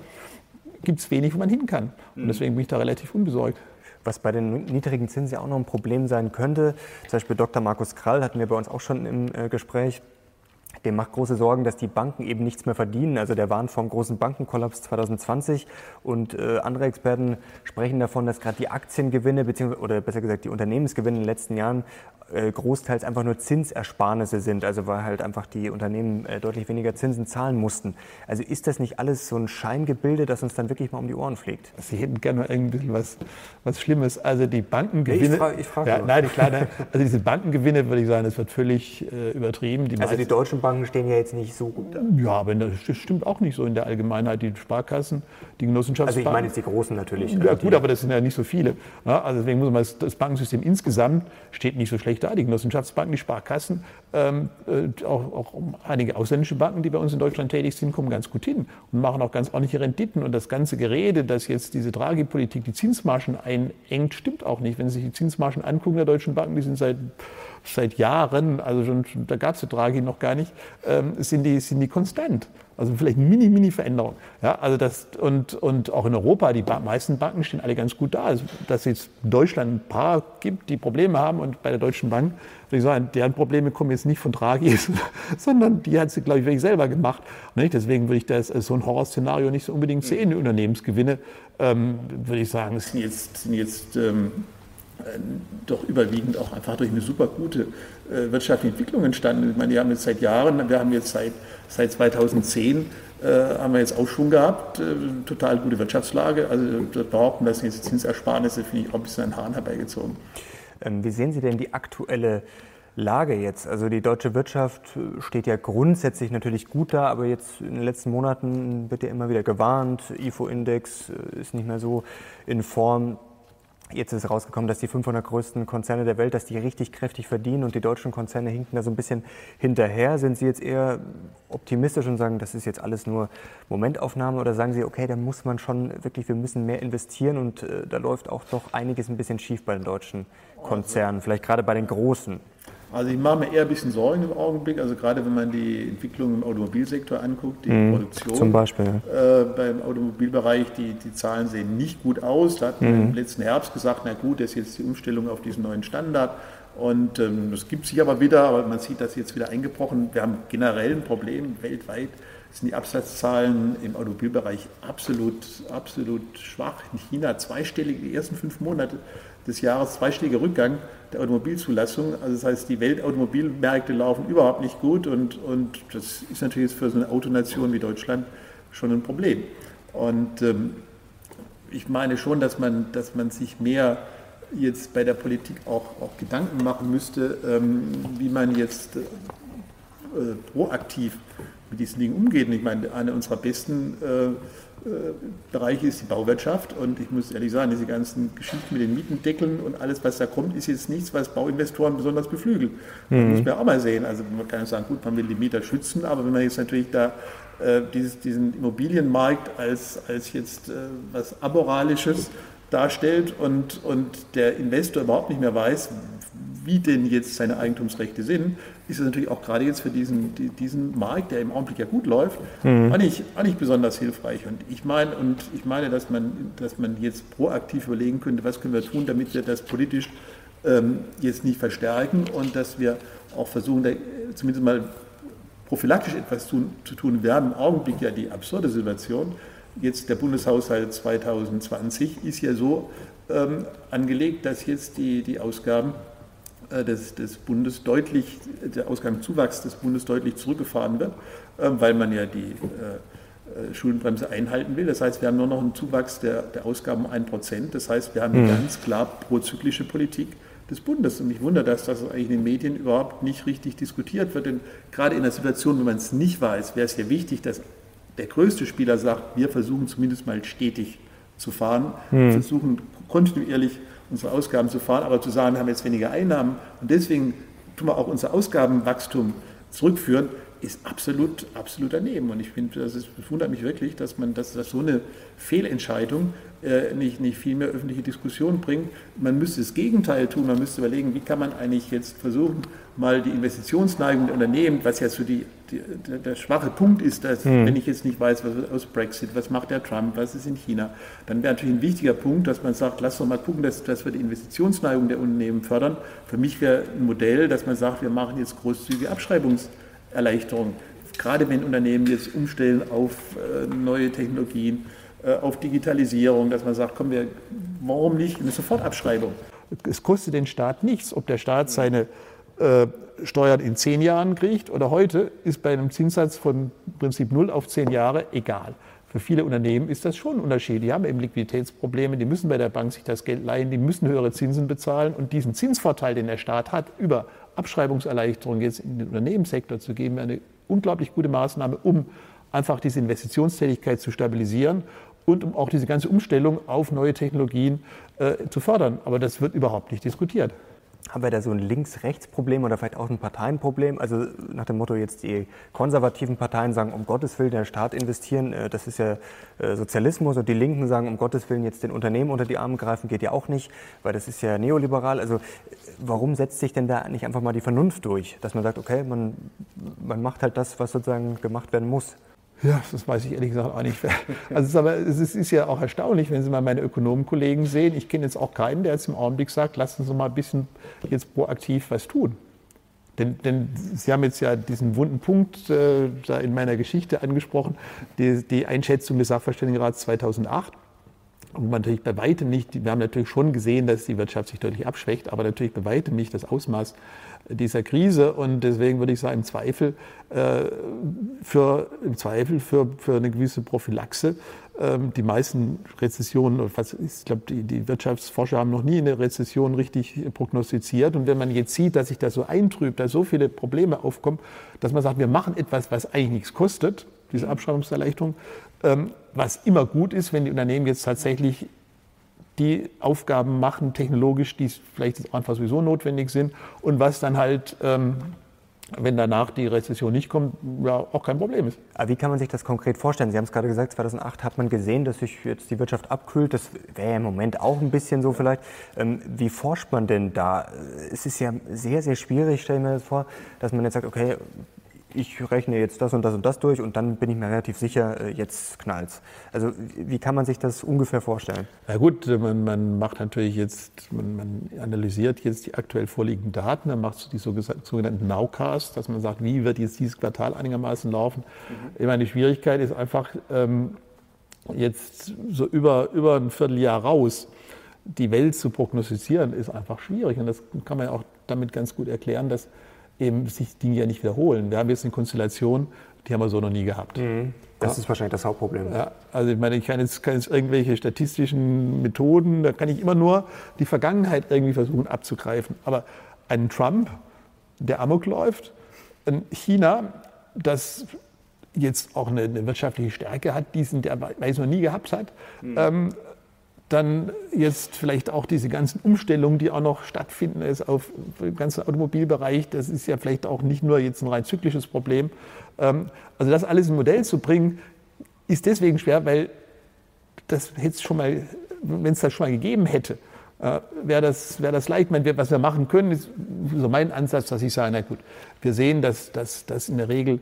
gibt es wenig, wo man hin kann. Und deswegen bin ich da relativ unbesorgt.
Was bei den niedrigen Zinsen ja auch noch ein Problem sein könnte, zum Beispiel Dr. Markus Krall hatten wir bei uns auch schon im äh, Gespräch, dem macht große Sorgen, dass die Banken eben nichts mehr verdienen. Also der warnt vom großen Bankenkollaps 2020 und äh, andere Experten sprechen davon, dass gerade die Aktiengewinne beziehungsweise oder besser gesagt die Unternehmensgewinne in den letzten Jahren äh, großteils einfach nur Zinsersparnisse sind, also weil halt einfach die Unternehmen äh, deutlich weniger Zinsen zahlen mussten. Also ist das nicht alles so ein Scheingebilde, das uns dann wirklich mal um die Ohren fliegt?
Sie hätten gerne mal irgendwie was, was Schlimmes. Also die Bankengewinne.
Ich frage, ich frage
ja, nein, klar, nein, also diese Bankengewinne würde ich sagen, das wird völlig äh, übertrieben.
Die also die deutschen Banken stehen ja jetzt nicht so gut da.
Ja, aber das stimmt auch nicht so in der Allgemeinheit. Die Sparkassen, die Genossenschaftsbanken.
Also ich meine jetzt die großen natürlich.
Ja gut, aber das sind ja nicht so viele. Ja, also deswegen muss man das Bankensystem insgesamt steht nicht so schlecht da. Die Genossenschaftsbanken, die Sparkassen, ähm, äh, auch, auch, einige ausländische Banken, die bei uns in Deutschland tätig sind, kommen ganz gut hin und machen auch ganz ordentliche Renditen. Und das ganze Gerede, dass jetzt diese Draghi-Politik die Zinsmargen einengt, stimmt auch nicht. Wenn Sie sich die Zinsmargen angucken der deutschen Banken, die sind seit seit Jahren, also schon, da gab es die Draghi noch gar nicht, ähm, sind, die, sind die konstant. Also vielleicht mini, mini Veränderung. Ja, also das, und, und auch in Europa, die meisten Banken stehen alle ganz gut da. Also, dass es jetzt in Deutschland ein paar gibt, die Probleme haben und bei der Deutschen Bank, würde ich sagen, deren Probleme kommen jetzt nicht von Draghi, sondern die hat sie, glaube ich, wirklich selber gemacht. Nicht? Deswegen würde ich das als so ein Horrorszenario nicht so unbedingt sehen. Die Unternehmensgewinne, ähm, würde ich sagen, sind jetzt, sind jetzt ähm, äh, doch überwiegend auch einfach durch eine super gute äh, wirtschaftliche Entwicklung entstanden. Ich meine, die haben jetzt seit Jahren, wir haben jetzt seit, seit 2010 äh, haben wir jetzt Aufschwung gehabt, äh, total gute Wirtschaftslage. Also das behaupten, dass jetzt Zinsersparnisse, finde ich auch ein bisschen an Haaren herbeigezogen.
Ähm, wie sehen Sie denn die aktuelle Lage jetzt? Also die deutsche Wirtschaft äh, steht ja grundsätzlich natürlich gut da, aber jetzt in den letzten Monaten wird ja immer wieder gewarnt, IFO-Index ist nicht mehr so in Form. Jetzt ist rausgekommen, dass die 500 größten Konzerne der Welt, dass die richtig kräftig verdienen und die deutschen Konzerne hinken da so ein bisschen hinterher. Sind Sie jetzt eher optimistisch und sagen, das ist jetzt alles nur Momentaufnahme oder sagen Sie, okay, da muss man schon wirklich, wir müssen mehr investieren und äh, da läuft auch doch einiges ein bisschen schief bei den deutschen Konzernen, vielleicht gerade bei den großen?
Also ich mache mir eher ein bisschen Sorgen im Augenblick, also gerade wenn man die Entwicklung im Automobilsektor anguckt, die mhm, Produktion.
Zum Beispiel.
Äh, beim Automobilbereich, die, die Zahlen sehen nicht gut aus. Da hat man mhm. im letzten Herbst gesagt, na gut, das ist jetzt die Umstellung auf diesen neuen Standard. Und ähm, das gibt sich aber wieder, aber man sieht das jetzt wieder eingebrochen. Wir haben generell ein Problem weltweit sind die Absatzzahlen im Automobilbereich absolut, absolut schwach. In China zweistellig die ersten fünf Monate des Jahres, zweistelliger Rückgang der Automobilzulassung. Also das heißt, die Weltautomobilmärkte laufen überhaupt nicht gut und, und das ist natürlich für so eine Autonation wie Deutschland schon ein Problem. Und ähm, ich meine schon, dass man, dass man sich mehr jetzt bei der Politik auch, auch Gedanken machen müsste, ähm, wie man jetzt äh, proaktiv mit diesen Dingen umgeht. Und ich meine, einer unserer besten äh, äh, Bereiche ist die Bauwirtschaft und ich muss ehrlich sagen, diese ganzen Geschichten mit den Mietendeckeln und alles, was da kommt, ist jetzt nichts, was Bauinvestoren besonders beflügelt. Das mhm. muss man auch mal sehen. Also man kann sagen, gut, man will die Mieter schützen, aber wenn man jetzt natürlich da äh, dieses, diesen Immobilienmarkt als, als jetzt äh, was Amoralisches darstellt und, und der Investor überhaupt nicht mehr weiß, wie denn jetzt seine Eigentumsrechte sind, ist es natürlich auch gerade jetzt für diesen, diesen Markt, der im Augenblick ja gut läuft, mhm. auch, nicht, auch nicht besonders hilfreich. Und ich meine, und ich meine, dass man, dass man jetzt proaktiv überlegen könnte, was können wir tun, damit wir das politisch ähm, jetzt nicht verstärken und dass wir auch versuchen, da zumindest mal prophylaktisch etwas tun, zu tun. Wir haben im Augenblick ja die absurde Situation, jetzt der Bundeshaushalt 2020 ist ja so ähm, angelegt, dass jetzt die, die Ausgaben des, des Bundes deutlich, der Ausgabenzuwachs des Bundes deutlich zurückgefahren wird, äh, weil man ja die äh, äh, Schuldenbremse einhalten will. Das heißt, wir haben nur noch einen Zuwachs der, der Ausgaben um 1%. Das heißt, wir haben eine mhm. ganz klar prozyklische Politik des Bundes. Und mich wundert, dass das eigentlich in den Medien überhaupt nicht richtig diskutiert wird. Denn gerade in der Situation, wenn man es nicht weiß, wäre es ja wichtig, dass der größte Spieler sagt, wir versuchen zumindest mal stetig zu fahren, mhm. versuchen kontinuierlich unsere Ausgaben zu fahren, aber zu sagen, wir haben jetzt weniger Einnahmen und deswegen tun wir auch unser Ausgabenwachstum zurückführen, ist absolut, absolut daneben. Und ich finde, das, das wundert mich wirklich, dass man, dass, dass so eine Fehlentscheidung äh, nicht, nicht viel mehr öffentliche Diskussion bringt. Man müsste das Gegenteil tun. Man müsste überlegen, wie kann man eigentlich jetzt versuchen, mal die Investitionsneigung der Unternehmen, was ja so die, die der, schwache Punkt ist, dass, hm. wenn ich jetzt nicht weiß, was aus Brexit, was macht der Trump, was ist in China, dann wäre natürlich ein wichtiger Punkt, dass man sagt, lass doch mal gucken, dass, dass wir die Investitionsneigung der Unternehmen fördern. Für mich wäre ein Modell, dass man sagt, wir machen jetzt großzügige Abschreibungserleichterungen. Gerade wenn Unternehmen jetzt umstellen auf äh, neue Technologien, äh, auf Digitalisierung, dass man sagt, komm, wir, warum nicht eine Sofortabschreibung? Es kostet den Staat nichts, ob der Staat seine äh, Steuern in zehn Jahren kriegt oder heute, ist bei einem Zinssatz von Prinzip 0 auf zehn Jahre egal. Für viele Unternehmen ist das schon ein Unterschied. Die haben eben Liquiditätsprobleme, die müssen bei der Bank sich das Geld leihen, die müssen höhere Zinsen bezahlen und diesen Zinsvorteil, den der Staat hat, über Abschreibungserleichterung jetzt in den Unternehmenssektor zu geben, eine unglaublich gute Maßnahme, um einfach diese Investitionstätigkeit zu stabilisieren und um auch diese ganze Umstellung auf neue Technologien äh, zu fördern. Aber das wird überhaupt nicht diskutiert.
Haben wir da so ein Links-Rechts-Problem oder vielleicht auch ein Parteienproblem? Also nach dem Motto, jetzt die konservativen Parteien sagen, um Gottes Willen der Staat investieren, äh, das ist ja äh, Sozialismus. Und die Linken sagen, um Gottes Willen jetzt den Unternehmen unter die Arme greifen, geht ja auch nicht, weil das ist ja neoliberal. Also warum setzt sich denn da nicht einfach mal die Vernunft durch? Dass man sagt, okay, man, man macht halt das, was sozusagen gemacht werden muss.
Ja, das weiß ich ehrlich gesagt auch nicht. Also es ist, aber, es ist ja auch erstaunlich, wenn Sie mal meine Ökonomenkollegen sehen. Ich kenne jetzt auch keinen, der jetzt im Augenblick sagt, lassen Sie mal ein bisschen jetzt proaktiv was tun. Denn, denn Sie haben jetzt ja diesen wunden Punkt äh, da in meiner Geschichte angesprochen, die, die Einschätzung des Sachverständigenrats 2008. Und man natürlich bei weitem nicht, wir haben natürlich schon gesehen, dass die Wirtschaft sich deutlich abschwächt, aber natürlich bei weitem nicht das Ausmaß dieser Krise. Und deswegen würde ich sagen, im Zweifel äh, für, im Zweifel für, für eine gewisse Prophylaxe. Ähm, die meisten Rezessionen, ich glaube, die, die Wirtschaftsforscher haben noch nie eine Rezession richtig prognostiziert. Und wenn man jetzt sieht, dass sich das so eintrübt, dass so viele Probleme aufkommen, dass man sagt, wir machen etwas, was eigentlich nichts kostet, diese Abschreibungserleichterung, ähm, was immer gut ist, wenn die Unternehmen jetzt tatsächlich die Aufgaben machen, technologisch, die vielleicht einfach sowieso notwendig sind und was dann halt, ähm, wenn danach die Rezession nicht kommt, ja auch kein Problem ist.
Aber wie kann man sich das konkret vorstellen? Sie haben es gerade gesagt, 2008 hat man gesehen, dass sich jetzt die Wirtschaft abkühlt. Das wäre im Moment auch ein bisschen so vielleicht. Ähm, wie forscht man denn da? Es ist ja sehr, sehr schwierig, stelle ich mir das vor, dass man jetzt sagt, okay, ich rechne jetzt das und das und das durch und dann bin ich mir relativ sicher, äh, jetzt knallt's. Also wie kann man sich das ungefähr vorstellen?
Na gut, man, man macht natürlich jetzt, man, man, analysiert jetzt die aktuell vorliegenden Daten, dann macht die sogenannten Nowcast, dass man sagt, wie wird jetzt dieses Quartal einigermaßen laufen. Mhm. Ich meine, die Schwierigkeit ist einfach ähm, jetzt so über, über ein Vierteljahr raus, die Welt zu prognostizieren, ist einfach schwierig. Und das kann man ja auch damit ganz gut erklären, dass eben sich Dinge ja nicht wiederholen. Wir haben jetzt eine Konstellation, die haben wir so noch nie gehabt. Mhm.
Das ja. ist wahrscheinlich das Hauptproblem.
Ja, also ich meine, ich kann jetzt, kann jetzt irgendwelche statistischen Methoden, da kann ich immer nur die Vergangenheit irgendwie versuchen abzugreifen. Aber ein Trump, der Amok läuft, ein China, das jetzt auch eine, eine wirtschaftliche Stärke hat, diesen, der weiß noch nie gehabt hat, mhm. ähm, dann jetzt vielleicht auch diese ganzen Umstellungen, die auch noch stattfinden ist auf den ganzen Automobilbereich, das ist ja vielleicht auch nicht nur jetzt ein rein zyklisches Problem. Ähm, also das alles in Modell zu bringen, ist deswegen schwer, weil das hätte schon mal, wenn es das schon mal gegeben hätte, äh, wäre das, wär das leicht. Meine, was wir machen können, ist so mein Ansatz, dass ich sage, na gut, wir sehen, dass, dass, dass in der Regel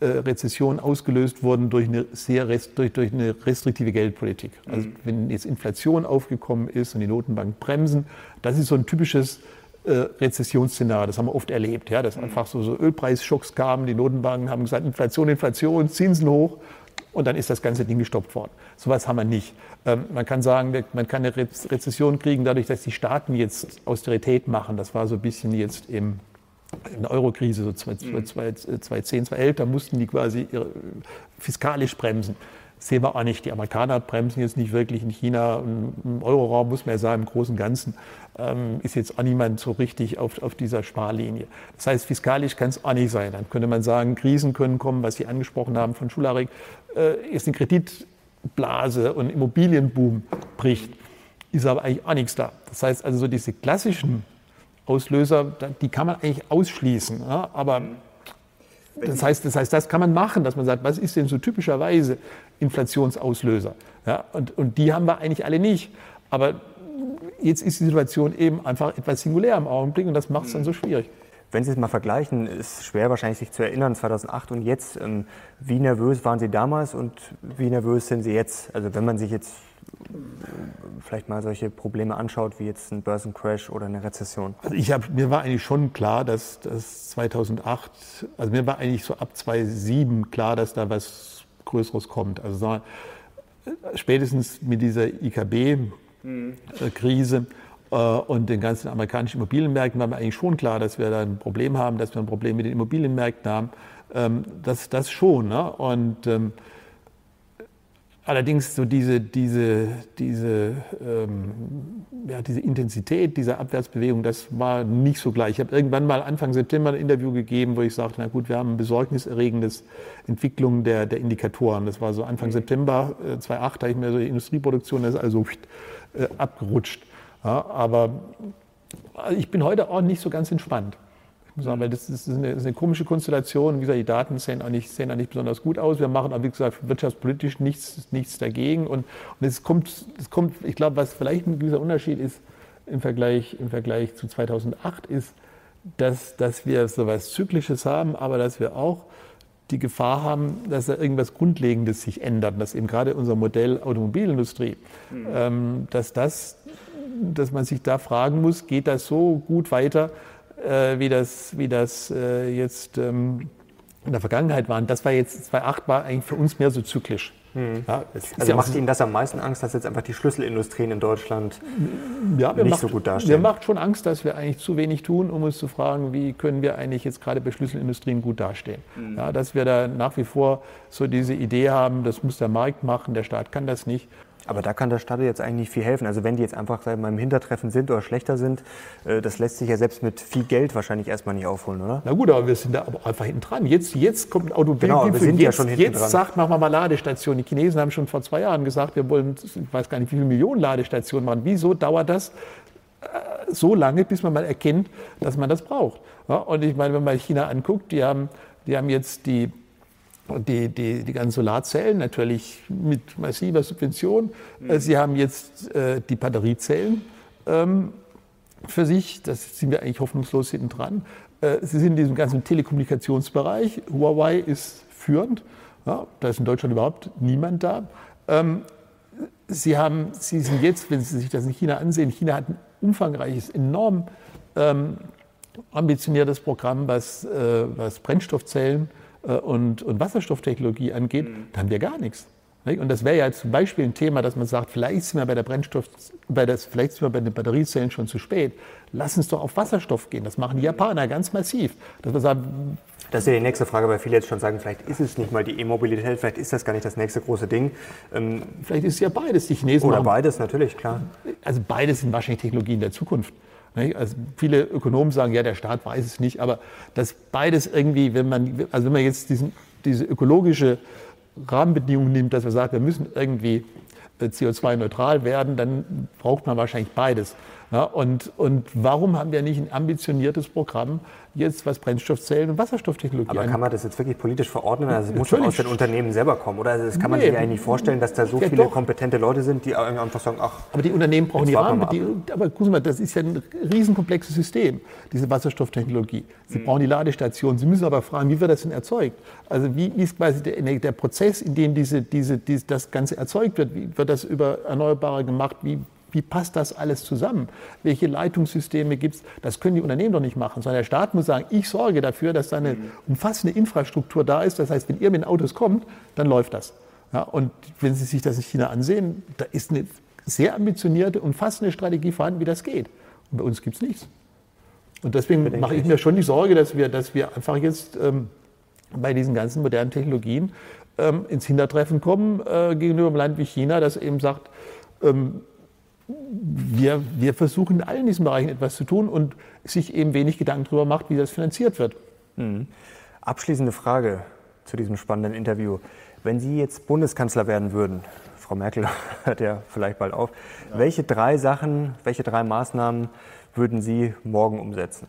äh, Rezessionen ausgelöst wurden durch eine sehr durch, durch eine restriktive Geldpolitik. Also mhm. wenn jetzt Inflation aufgekommen ist und die Notenbank bremsen, das ist so ein typisches äh, Rezessionsszenario. Das haben wir oft erlebt, ja, dass mhm. einfach so, so Ölpreisschocks kamen, die Notenbanken haben gesagt, Inflation, Inflation, Zinsen hoch und dann ist das ganze Ding gestoppt worden. So etwas haben wir nicht. Ähm, man kann sagen, man kann eine Rezession kriegen dadurch, dass die Staaten jetzt Austerität machen. Das war so ein bisschen jetzt im in der Eurokrise, so 2010, 2011, da mussten die quasi fiskalisch bremsen. Das sehen wir auch nicht. Die Amerikaner bremsen jetzt nicht wirklich in China. Im Euroraum muss man ja sagen, im Großen und Ganzen ähm, ist jetzt auch niemand so richtig auf, auf dieser Sparlinie. Das heißt, fiskalisch kann es auch nicht sein. Dann könnte man sagen, Krisen können kommen, was Sie angesprochen haben von Schularik, äh, ist eine Kreditblase und Immobilienboom bricht, ist aber eigentlich auch nichts da. Das heißt also, so diese klassischen Auslöser, die kann man eigentlich ausschließen. Ja? Aber das heißt, das heißt, das kann man machen, dass man sagt, was ist denn so typischerweise Inflationsauslöser? Ja? Und, und die haben wir eigentlich alle nicht. Aber jetzt ist die Situation eben einfach etwas singulär im Augenblick und das macht es dann so schwierig.
Wenn Sie es mal vergleichen, ist schwer wahrscheinlich sich zu erinnern, 2008 und jetzt. Ähm, wie nervös waren Sie damals und wie nervös sind Sie jetzt? Also wenn man sich jetzt vielleicht mal solche Probleme anschaut, wie jetzt ein Börsencrash oder eine Rezession?
Also ich hab, mir war eigentlich schon klar, dass, dass 2008, also mir war eigentlich so ab 2007 klar, dass da was Größeres kommt. Also spätestens mit dieser IKB-Krise äh, und den ganzen amerikanischen Immobilienmärkten war mir eigentlich schon klar, dass wir da ein Problem haben, dass wir ein Problem mit den Immobilienmärkten haben. Ähm, das, das schon. Ne? Und ähm, Allerdings so diese, diese, diese, ähm, ja, diese Intensität dieser Abwärtsbewegung, das war nicht so gleich. Ich habe irgendwann mal Anfang September ein Interview gegeben, wo ich sagte, na gut, wir haben ein besorgniserregendes Entwicklung der, der Indikatoren. Das war so Anfang mhm. September äh, 2008, da ich mir so die Industrieproduktion, das ist also äh, abgerutscht. Ja, aber ich bin heute auch nicht so ganz entspannt sagen, weil das ist, eine, das ist eine, komische Konstellation. Wie gesagt, die Daten sehen auch, nicht, sehen auch nicht besonders gut aus. Wir machen aber, wie gesagt, wirtschaftspolitisch nichts, nichts dagegen. Und, und es, kommt, es kommt, ich glaube, was vielleicht ein gewisser Unterschied ist im Vergleich, im Vergleich zu 2008, ist, dass, dass wir so etwas Zyklisches haben, aber dass wir auch die Gefahr haben, dass da irgendwas Grundlegendes sich ändert. Dass eben gerade unser Modell Automobilindustrie, mhm. ähm, dass das, dass man sich da fragen muss, geht das so gut weiter, äh, wie das, wie das äh, jetzt ähm, in der Vergangenheit war. Und das war jetzt 2008 war eigentlich für uns mehr so zyklisch.
Hm. Ja, also macht Ihnen das am meisten Angst, dass jetzt einfach die Schlüsselindustrien in Deutschland ja, nicht macht, so gut dastehen?
Mir macht schon Angst, dass wir eigentlich zu wenig tun, um uns zu fragen, wie können wir eigentlich jetzt gerade bei Schlüsselindustrien gut dastehen. Mhm. Ja, dass wir da nach wie vor so diese Idee haben, das muss der Markt machen, der Staat kann das nicht.
Aber da kann der Stadt jetzt eigentlich nicht viel helfen. Also wenn die jetzt einfach sagen, beim Hintertreffen sind oder schlechter sind, äh, das lässt sich ja selbst mit viel Geld wahrscheinlich erstmal nicht aufholen, oder?
Na gut, aber wir sind da aber einfach hinten dran. Jetzt, jetzt kommt ein Automobil.
Genau, wir sind jetzt, ja schon hinten
jetzt dran. sagt, machen wir mal Ladestationen. Die Chinesen haben schon vor zwei Jahren gesagt, wir wollen, ich weiß gar nicht, wie viele Millionen Ladestationen machen. Wieso dauert das äh, so lange, bis man mal erkennt, dass man das braucht? Und ich meine, wenn man China anguckt, die haben, die haben jetzt die die, die, die ganzen Solarzellen natürlich mit massiver Subvention. Mhm. Sie haben jetzt äh, die Batteriezellen ähm, für sich. Das sind wir eigentlich hoffnungslos hinten dran. Äh, Sie sind in diesem ganzen Telekommunikationsbereich. Huawei ist führend. Ja, da ist in Deutschland überhaupt niemand da. Ähm, Sie, haben, Sie sind jetzt, wenn Sie sich das in China ansehen, China hat ein umfangreiches, enorm ähm, ambitioniertes Programm, was, äh, was Brennstoffzellen äh, und, und Wasserstofftechnologie angeht, mhm. da haben wir gar nichts. Und das wäre ja zum Beispiel ein Thema, dass man sagt, vielleicht sind wir bei der Brennstoff, bei das, vielleicht sind wir bei den Batteriezellen schon zu spät. Lass uns doch auf Wasserstoff gehen. Das machen die Japaner ganz massiv.
Dass wir sagen, das ist ja die nächste Frage, weil viele jetzt schon sagen, vielleicht ist es nicht mal die E-Mobilität, vielleicht ist das gar nicht das nächste große Ding.
Ähm, vielleicht ist es ja beides. Die Chinesen
oder beides, natürlich, klar.
Also beides sind wahrscheinlich Technologien der Zukunft. Also viele Ökonomen sagen, ja, der Staat weiß es nicht, aber dass beides irgendwie, wenn man, also wenn man jetzt diesen, diese ökologische Rahmenbedingungen nimmt, dass wir sagen, wir müssen irgendwie äh, CO2-neutral werden, dann braucht man wahrscheinlich beides. Ja, und, und warum haben wir nicht ein ambitioniertes Programm jetzt, was Brennstoffzellen und Wasserstofftechnologie
Aber kann man das jetzt wirklich politisch verordnen? Also es muss schon aus den Unternehmen selber kommen, oder? Also das kann man nee. sich eigentlich nicht vorstellen, dass da so ja, viele doch. kompetente Leute sind, die einfach sagen, ach.
Aber die Unternehmen brauchen die Rahmen. aber gucken Sie mal, das ist ja ein riesenkomplexes System, diese Wasserstofftechnologie. Sie mhm. brauchen die Ladestation. Sie müssen aber fragen, wie wird das denn erzeugt? Also wie ist quasi der, der Prozess, in dem diese, diese, diese, das Ganze erzeugt wird? Wie wird das über Erneuerbare gemacht? Wie wie passt das alles zusammen? Welche Leitungssysteme gibt es? Das können die Unternehmen doch nicht machen, sondern der Staat muss sagen, ich sorge dafür, dass da eine mhm. umfassende Infrastruktur da ist. Das heißt, wenn ihr mit den Autos kommt, dann läuft das. Ja, und wenn Sie sich das in China ansehen, da ist eine sehr ambitionierte, umfassende Strategie vorhanden, wie das geht. Und bei uns gibt es nichts. Und deswegen mache ich mir schon die Sorge, dass wir, dass wir einfach jetzt ähm, bei diesen ganzen modernen Technologien ähm, ins Hintertreffen kommen äh, gegenüber einem Land wie China, das eben sagt, ähm, wir, wir versuchen in allen diesen Bereichen etwas zu tun und sich eben wenig Gedanken darüber macht, wie das finanziert wird.
Mhm. Abschließende Frage zu diesem spannenden Interview. Wenn Sie jetzt Bundeskanzler werden würden, Frau Merkel hört ja vielleicht bald auf, ja. welche drei Sachen, welche drei Maßnahmen würden Sie morgen umsetzen?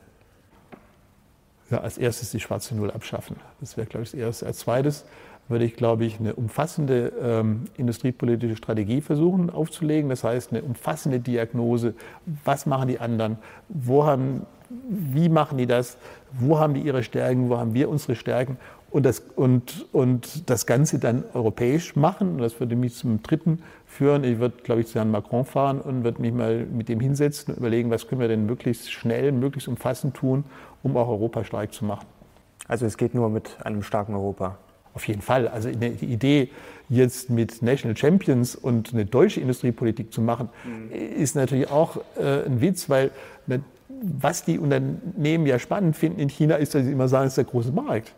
Ja, als erstes die schwarze Null abschaffen. Das wäre, glaube ich, das Erste. Als zweites würde ich, glaube ich, eine umfassende ähm, industriepolitische Strategie versuchen aufzulegen. Das heißt, eine umfassende Diagnose. Was machen die anderen? Wo haben, wie machen die das? Wo haben die ihre Stärken? Wo haben wir unsere Stärken? Und das, und, und das Ganze dann europäisch machen. Und das würde mich zum dritten führen. Ich würde, glaube ich, zu Herrn Macron fahren und würde mich mal mit dem hinsetzen und überlegen, was können wir denn möglichst schnell, möglichst umfassend tun, um auch Europa stark zu machen.
Also es geht nur mit einem starken Europa.
Auf jeden Fall. Also die Idee, jetzt mit National Champions und eine deutsche Industriepolitik zu machen, mhm. ist natürlich auch äh, ein Witz, weil was die Unternehmen ja spannend finden in China, ist, dass sie immer sagen, es ist der große Markt.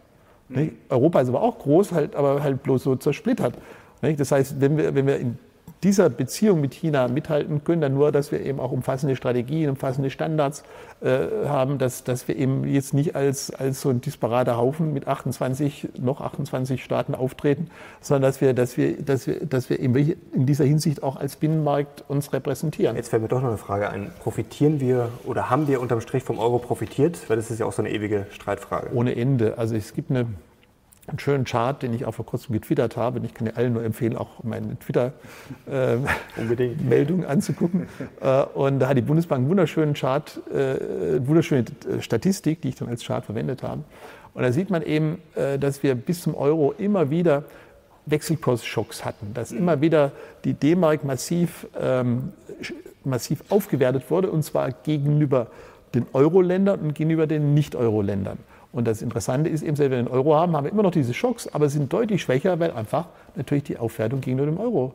Mhm. Europa ist aber auch groß, halt, aber halt bloß so zersplittert. Nicht? Das heißt, wenn wir, wenn wir in dieser Beziehung mit China mithalten können, dann nur, dass wir eben auch umfassende Strategien, umfassende Standards äh, haben, dass, dass wir eben jetzt nicht als, als so ein disparater Haufen mit 28, noch 28 Staaten auftreten, sondern dass wir, dass wir, dass wir, dass wir eben in dieser Hinsicht auch als Binnenmarkt uns repräsentieren.
Jetzt fällt mir doch noch eine Frage ein. Profitieren wir oder haben wir unterm Strich vom Euro profitiert? Weil das ist ja auch so eine ewige Streitfrage.
Ohne Ende. Also es gibt eine einen schönen Chart, den ich auch vor kurzem getwittert habe. Und ich kann dir allen nur empfehlen, auch meine Twitter-Meldung äh, anzugucken. Äh, und da hat die Bundesbank einen wunderschönen Chart, äh, wunderschöne Statistik, die ich dann als Chart verwendet habe. Und da sieht man eben, äh, dass wir bis zum Euro immer wieder Wechselkursschocks hatten, dass immer wieder die D-Mark massiv, ähm, massiv aufgewertet wurde, und zwar gegenüber den Euro-Ländern und gegenüber den Nicht-Euro-Ländern. Und das Interessante ist eben, wenn wir den Euro haben, haben wir immer noch diese Schocks, aber sind deutlich schwächer, weil einfach natürlich die Aufwertung gegenüber dem Euro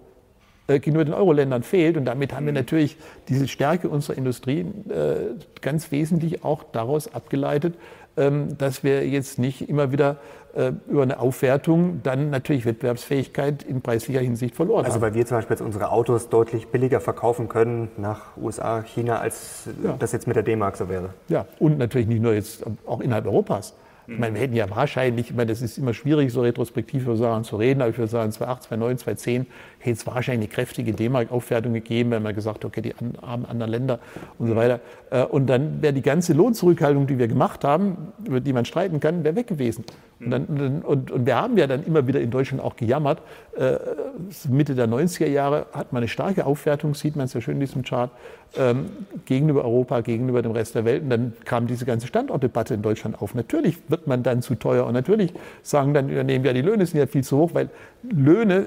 äh, gegenüber den Euro-Ländern fehlt. Und damit haben wir natürlich diese Stärke unserer Industrie äh, ganz wesentlich auch daraus abgeleitet, dass wir jetzt nicht immer wieder äh, über eine Aufwertung dann natürlich Wettbewerbsfähigkeit in preislicher Hinsicht verloren
also, haben. Also weil wir zum Beispiel jetzt unsere Autos deutlich billiger verkaufen können nach USA, China, als ja. das jetzt mit der D-Mark so wäre.
Ja, und natürlich nicht nur jetzt, auch innerhalb Europas. Ich meine, wir hätten ja wahrscheinlich, ich meine, das ist immer schwierig, so retrospektiv über Sachen zu reden, aber ich würde sagen, 2008, 2009, 2010 hätte es wahrscheinlich eine kräftige D-Mark-Aufwertung gegeben, wenn man gesagt hat, okay, die armen anderen Länder und so weiter. Äh, und dann wäre die ganze Lohnzurückhaltung, die wir gemacht haben, über die man streiten kann, wäre weg gewesen. Und, dann, und, und, wir haben ja dann immer wieder in Deutschland auch gejammert. Äh, Mitte der 90er Jahre hat man eine starke Aufwertung, sieht man ja schön in diesem Chart, ähm, gegenüber Europa, gegenüber dem Rest der Welt. Und dann kam diese ganze Standortdebatte in Deutschland auf. Natürlich wird man dann zu teuer und natürlich sagen dann Unternehmen, ja, die Löhne sind ja viel zu hoch, weil Löhne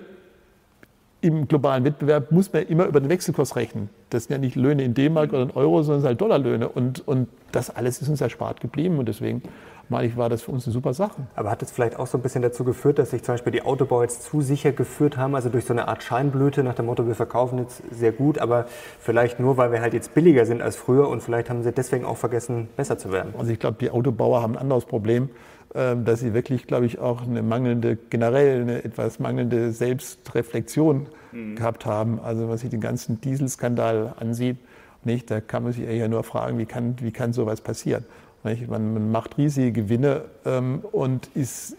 im globalen Wettbewerb muss man immer über den Wechselkurs rechnen. Das sind ja nicht Löhne in D-Mark oder in Euro, sondern es sind halt Dollarlöhne. Und, und das alles ist uns erspart geblieben. Und deswegen meine ich, war das für uns eine super Sache.
Aber hat es vielleicht auch so ein bisschen dazu geführt, dass sich zum Beispiel die Autobauer jetzt zu sicher geführt haben, also durch so eine Art Scheinblüte nach dem Motto, wir verkaufen jetzt sehr gut, aber vielleicht nur, weil wir halt jetzt billiger sind als früher und vielleicht haben sie deswegen auch vergessen, besser zu werden?
Also ich glaube, die Autobauer haben ein anderes Problem, ähm, dass sie wirklich, glaube ich, auch eine mangelnde, generell eine etwas mangelnde Selbstreflexion mhm. gehabt haben. Also was sich den ganzen Dieselskandal ansieht, nicht, da kann man sich ja nur fragen, wie kann, wie kann sowas passieren? Man, man, macht riesige Gewinne ähm, und ist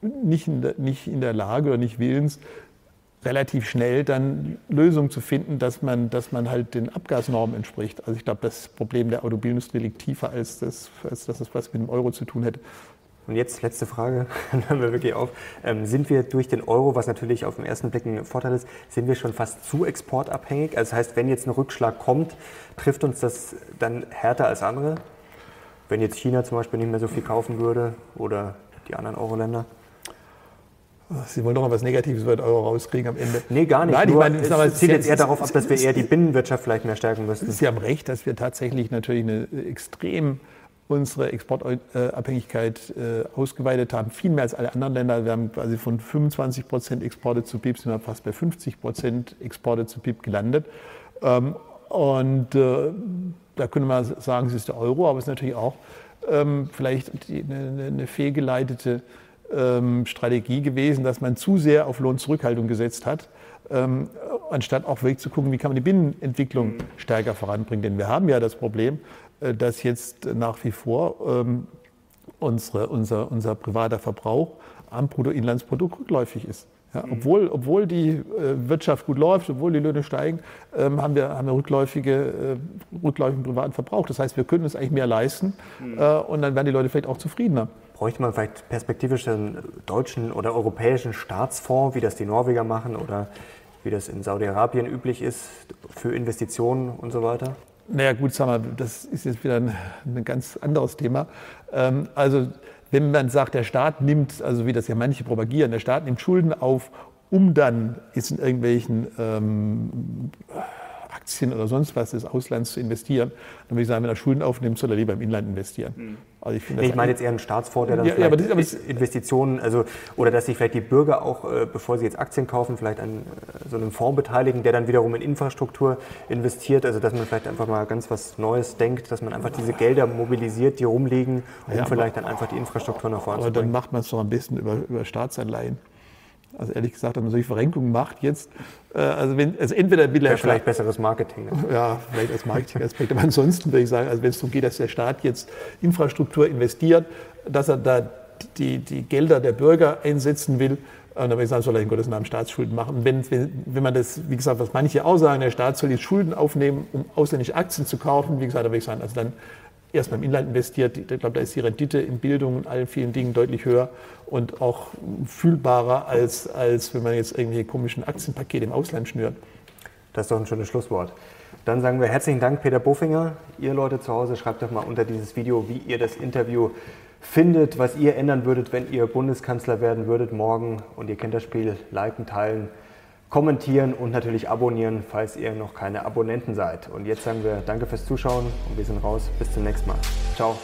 nicht in, der, nicht in der Lage oder nicht willens, relativ schnell dann Lösungen zu finden, dass man, dass man halt den Abgasnormen entspricht. Also ich glaube, das Problem der Automobilindustrie liegt tiefer, als das, als das was mit dem Euro zu tun hätte.
Und jetzt letzte Frage, dann hören wir wirklich auf. Ähm, sind wir durch den Euro, was natürlich auf den ersten Blick ein Vorteil ist, sind wir schon fast zu exportabhängig? Also das heißt, wenn jetzt ein Rückschlag kommt, trifft uns das dann härter als andere? Wenn jetzt China zum Beispiel nicht mehr so viel kaufen würde oder die anderen Euro-Länder?
Sie wollen doch mal was Negatives über den Euro rauskriegen am Ende.
Nee, gar nicht.
Nein,
Nur,
ich meine,
es
aber
zielt jetzt eher darauf ab, dass wir eher die Binnenwirtschaft vielleicht mehr stärken müssten.
Sie haben recht, dass wir tatsächlich natürlich eine extrem unsere Exportabhängigkeit äh, ausgeweitet haben, viel mehr als alle anderen Länder. Wir haben quasi von 25 Prozent Exporte zu BIP sind wir fast bei 50 Prozent Exporte zu BIP gelandet. Ähm, und äh, da könnte man sagen, es ist der Euro, aber es ist natürlich auch ähm, vielleicht eine, fehlgeleitete ähm, Strategie gewesen, dass man zu sehr auf Lohnzurückhaltung gesetzt hat, ähm, anstatt auch wirklich zu gucken, wie kann man die Binnenentwicklung stärker voranbringen. Denn wir haben ja das Problem, dass jetzt nach wie vor ähm, unsere, unser, unser privater Verbrauch am Bruttoinlandsprodukt rückläufig ist. Ja, obwohl, obwohl die äh, Wirtschaft gut läuft, obwohl die Löhne steigen, ähm, haben, wir, haben wir rückläufige, äh, rückläufigen privaten Verbrauch. Das heißt, wir können uns eigentlich mehr leisten mhm. äh, und dann werden die Leute vielleicht auch zufriedener.
Bräuchte man vielleicht perspektivisch einen deutschen oder europäischen Staatsfonds, wie das die Norweger machen oder wie das in Saudi-Arabien üblich ist, für Investitionen und so weiter?
Naja gut, sag mal, das ist jetzt wieder ein, ein ganz anderes Thema. Ähm, also wenn man sagt, der Staat nimmt, also wie das ja manche propagieren, der Staat nimmt Schulden auf, um dann jetzt in irgendwelchen ähm, Aktien oder sonst was des Auslands zu investieren, dann würde ich sagen, wenn er Schulden aufnimmt, soll er lieber im Inland investieren.
Mhm. Also ich, finde, nee, ich meine jetzt eher einen Staatsfonds, der dann ja, vielleicht ja, aber das, aber Investitionen, also oder dass sich vielleicht die Bürger auch, äh, bevor sie jetzt Aktien kaufen, vielleicht an äh, so einem Fonds beteiligen, der dann wiederum in Infrastruktur investiert. Also dass man vielleicht einfach mal ganz was Neues denkt, dass man einfach diese Gelder mobilisiert, die rumliegen, um ja, vielleicht dann einfach die Infrastruktur nach vorne
zu bringen. Aber dann macht man es doch am besten über, über Staatsanleihen. Also ehrlich gesagt, wenn man solche Verrenkungen macht jetzt, äh, also, wenn, also entweder will
er vielleicht besseres Marketing. Ne?
Ja, vielleicht als Marketingaspekt. Aber ansonsten würde ich sagen, also wenn es darum geht, dass der Staat jetzt Infrastruktur investiert, dass er da die, die Gelder der Bürger einsetzen will, dann würde ich sagen, soll er in Gottes Namen Staatsschulden machen. Wenn, wenn, wenn man das, wie gesagt, was manche auch sagen, der Staat soll jetzt Schulden aufnehmen, um ausländische Aktien zu kaufen, wie gesagt, da würde ich sagen, also dann erstmal im Inland investiert. Ich glaube, da ist die Rendite in Bildung und allen vielen Dingen deutlich höher und auch fühlbarer, als, als wenn man jetzt irgendwelche komischen Aktienpakete im Ausland schnürt.
Das ist doch ein schönes Schlusswort. Dann sagen wir herzlichen Dank, Peter Bofinger. Ihr Leute zu Hause, schreibt doch mal unter dieses Video, wie ihr das Interview findet, was ihr ändern würdet, wenn ihr Bundeskanzler werden würdet morgen. Und ihr kennt das Spiel, liken, teilen kommentieren und natürlich abonnieren, falls ihr noch keine Abonnenten seid. Und jetzt sagen wir danke fürs Zuschauen und wir sind raus. Bis zum nächsten Mal. Ciao.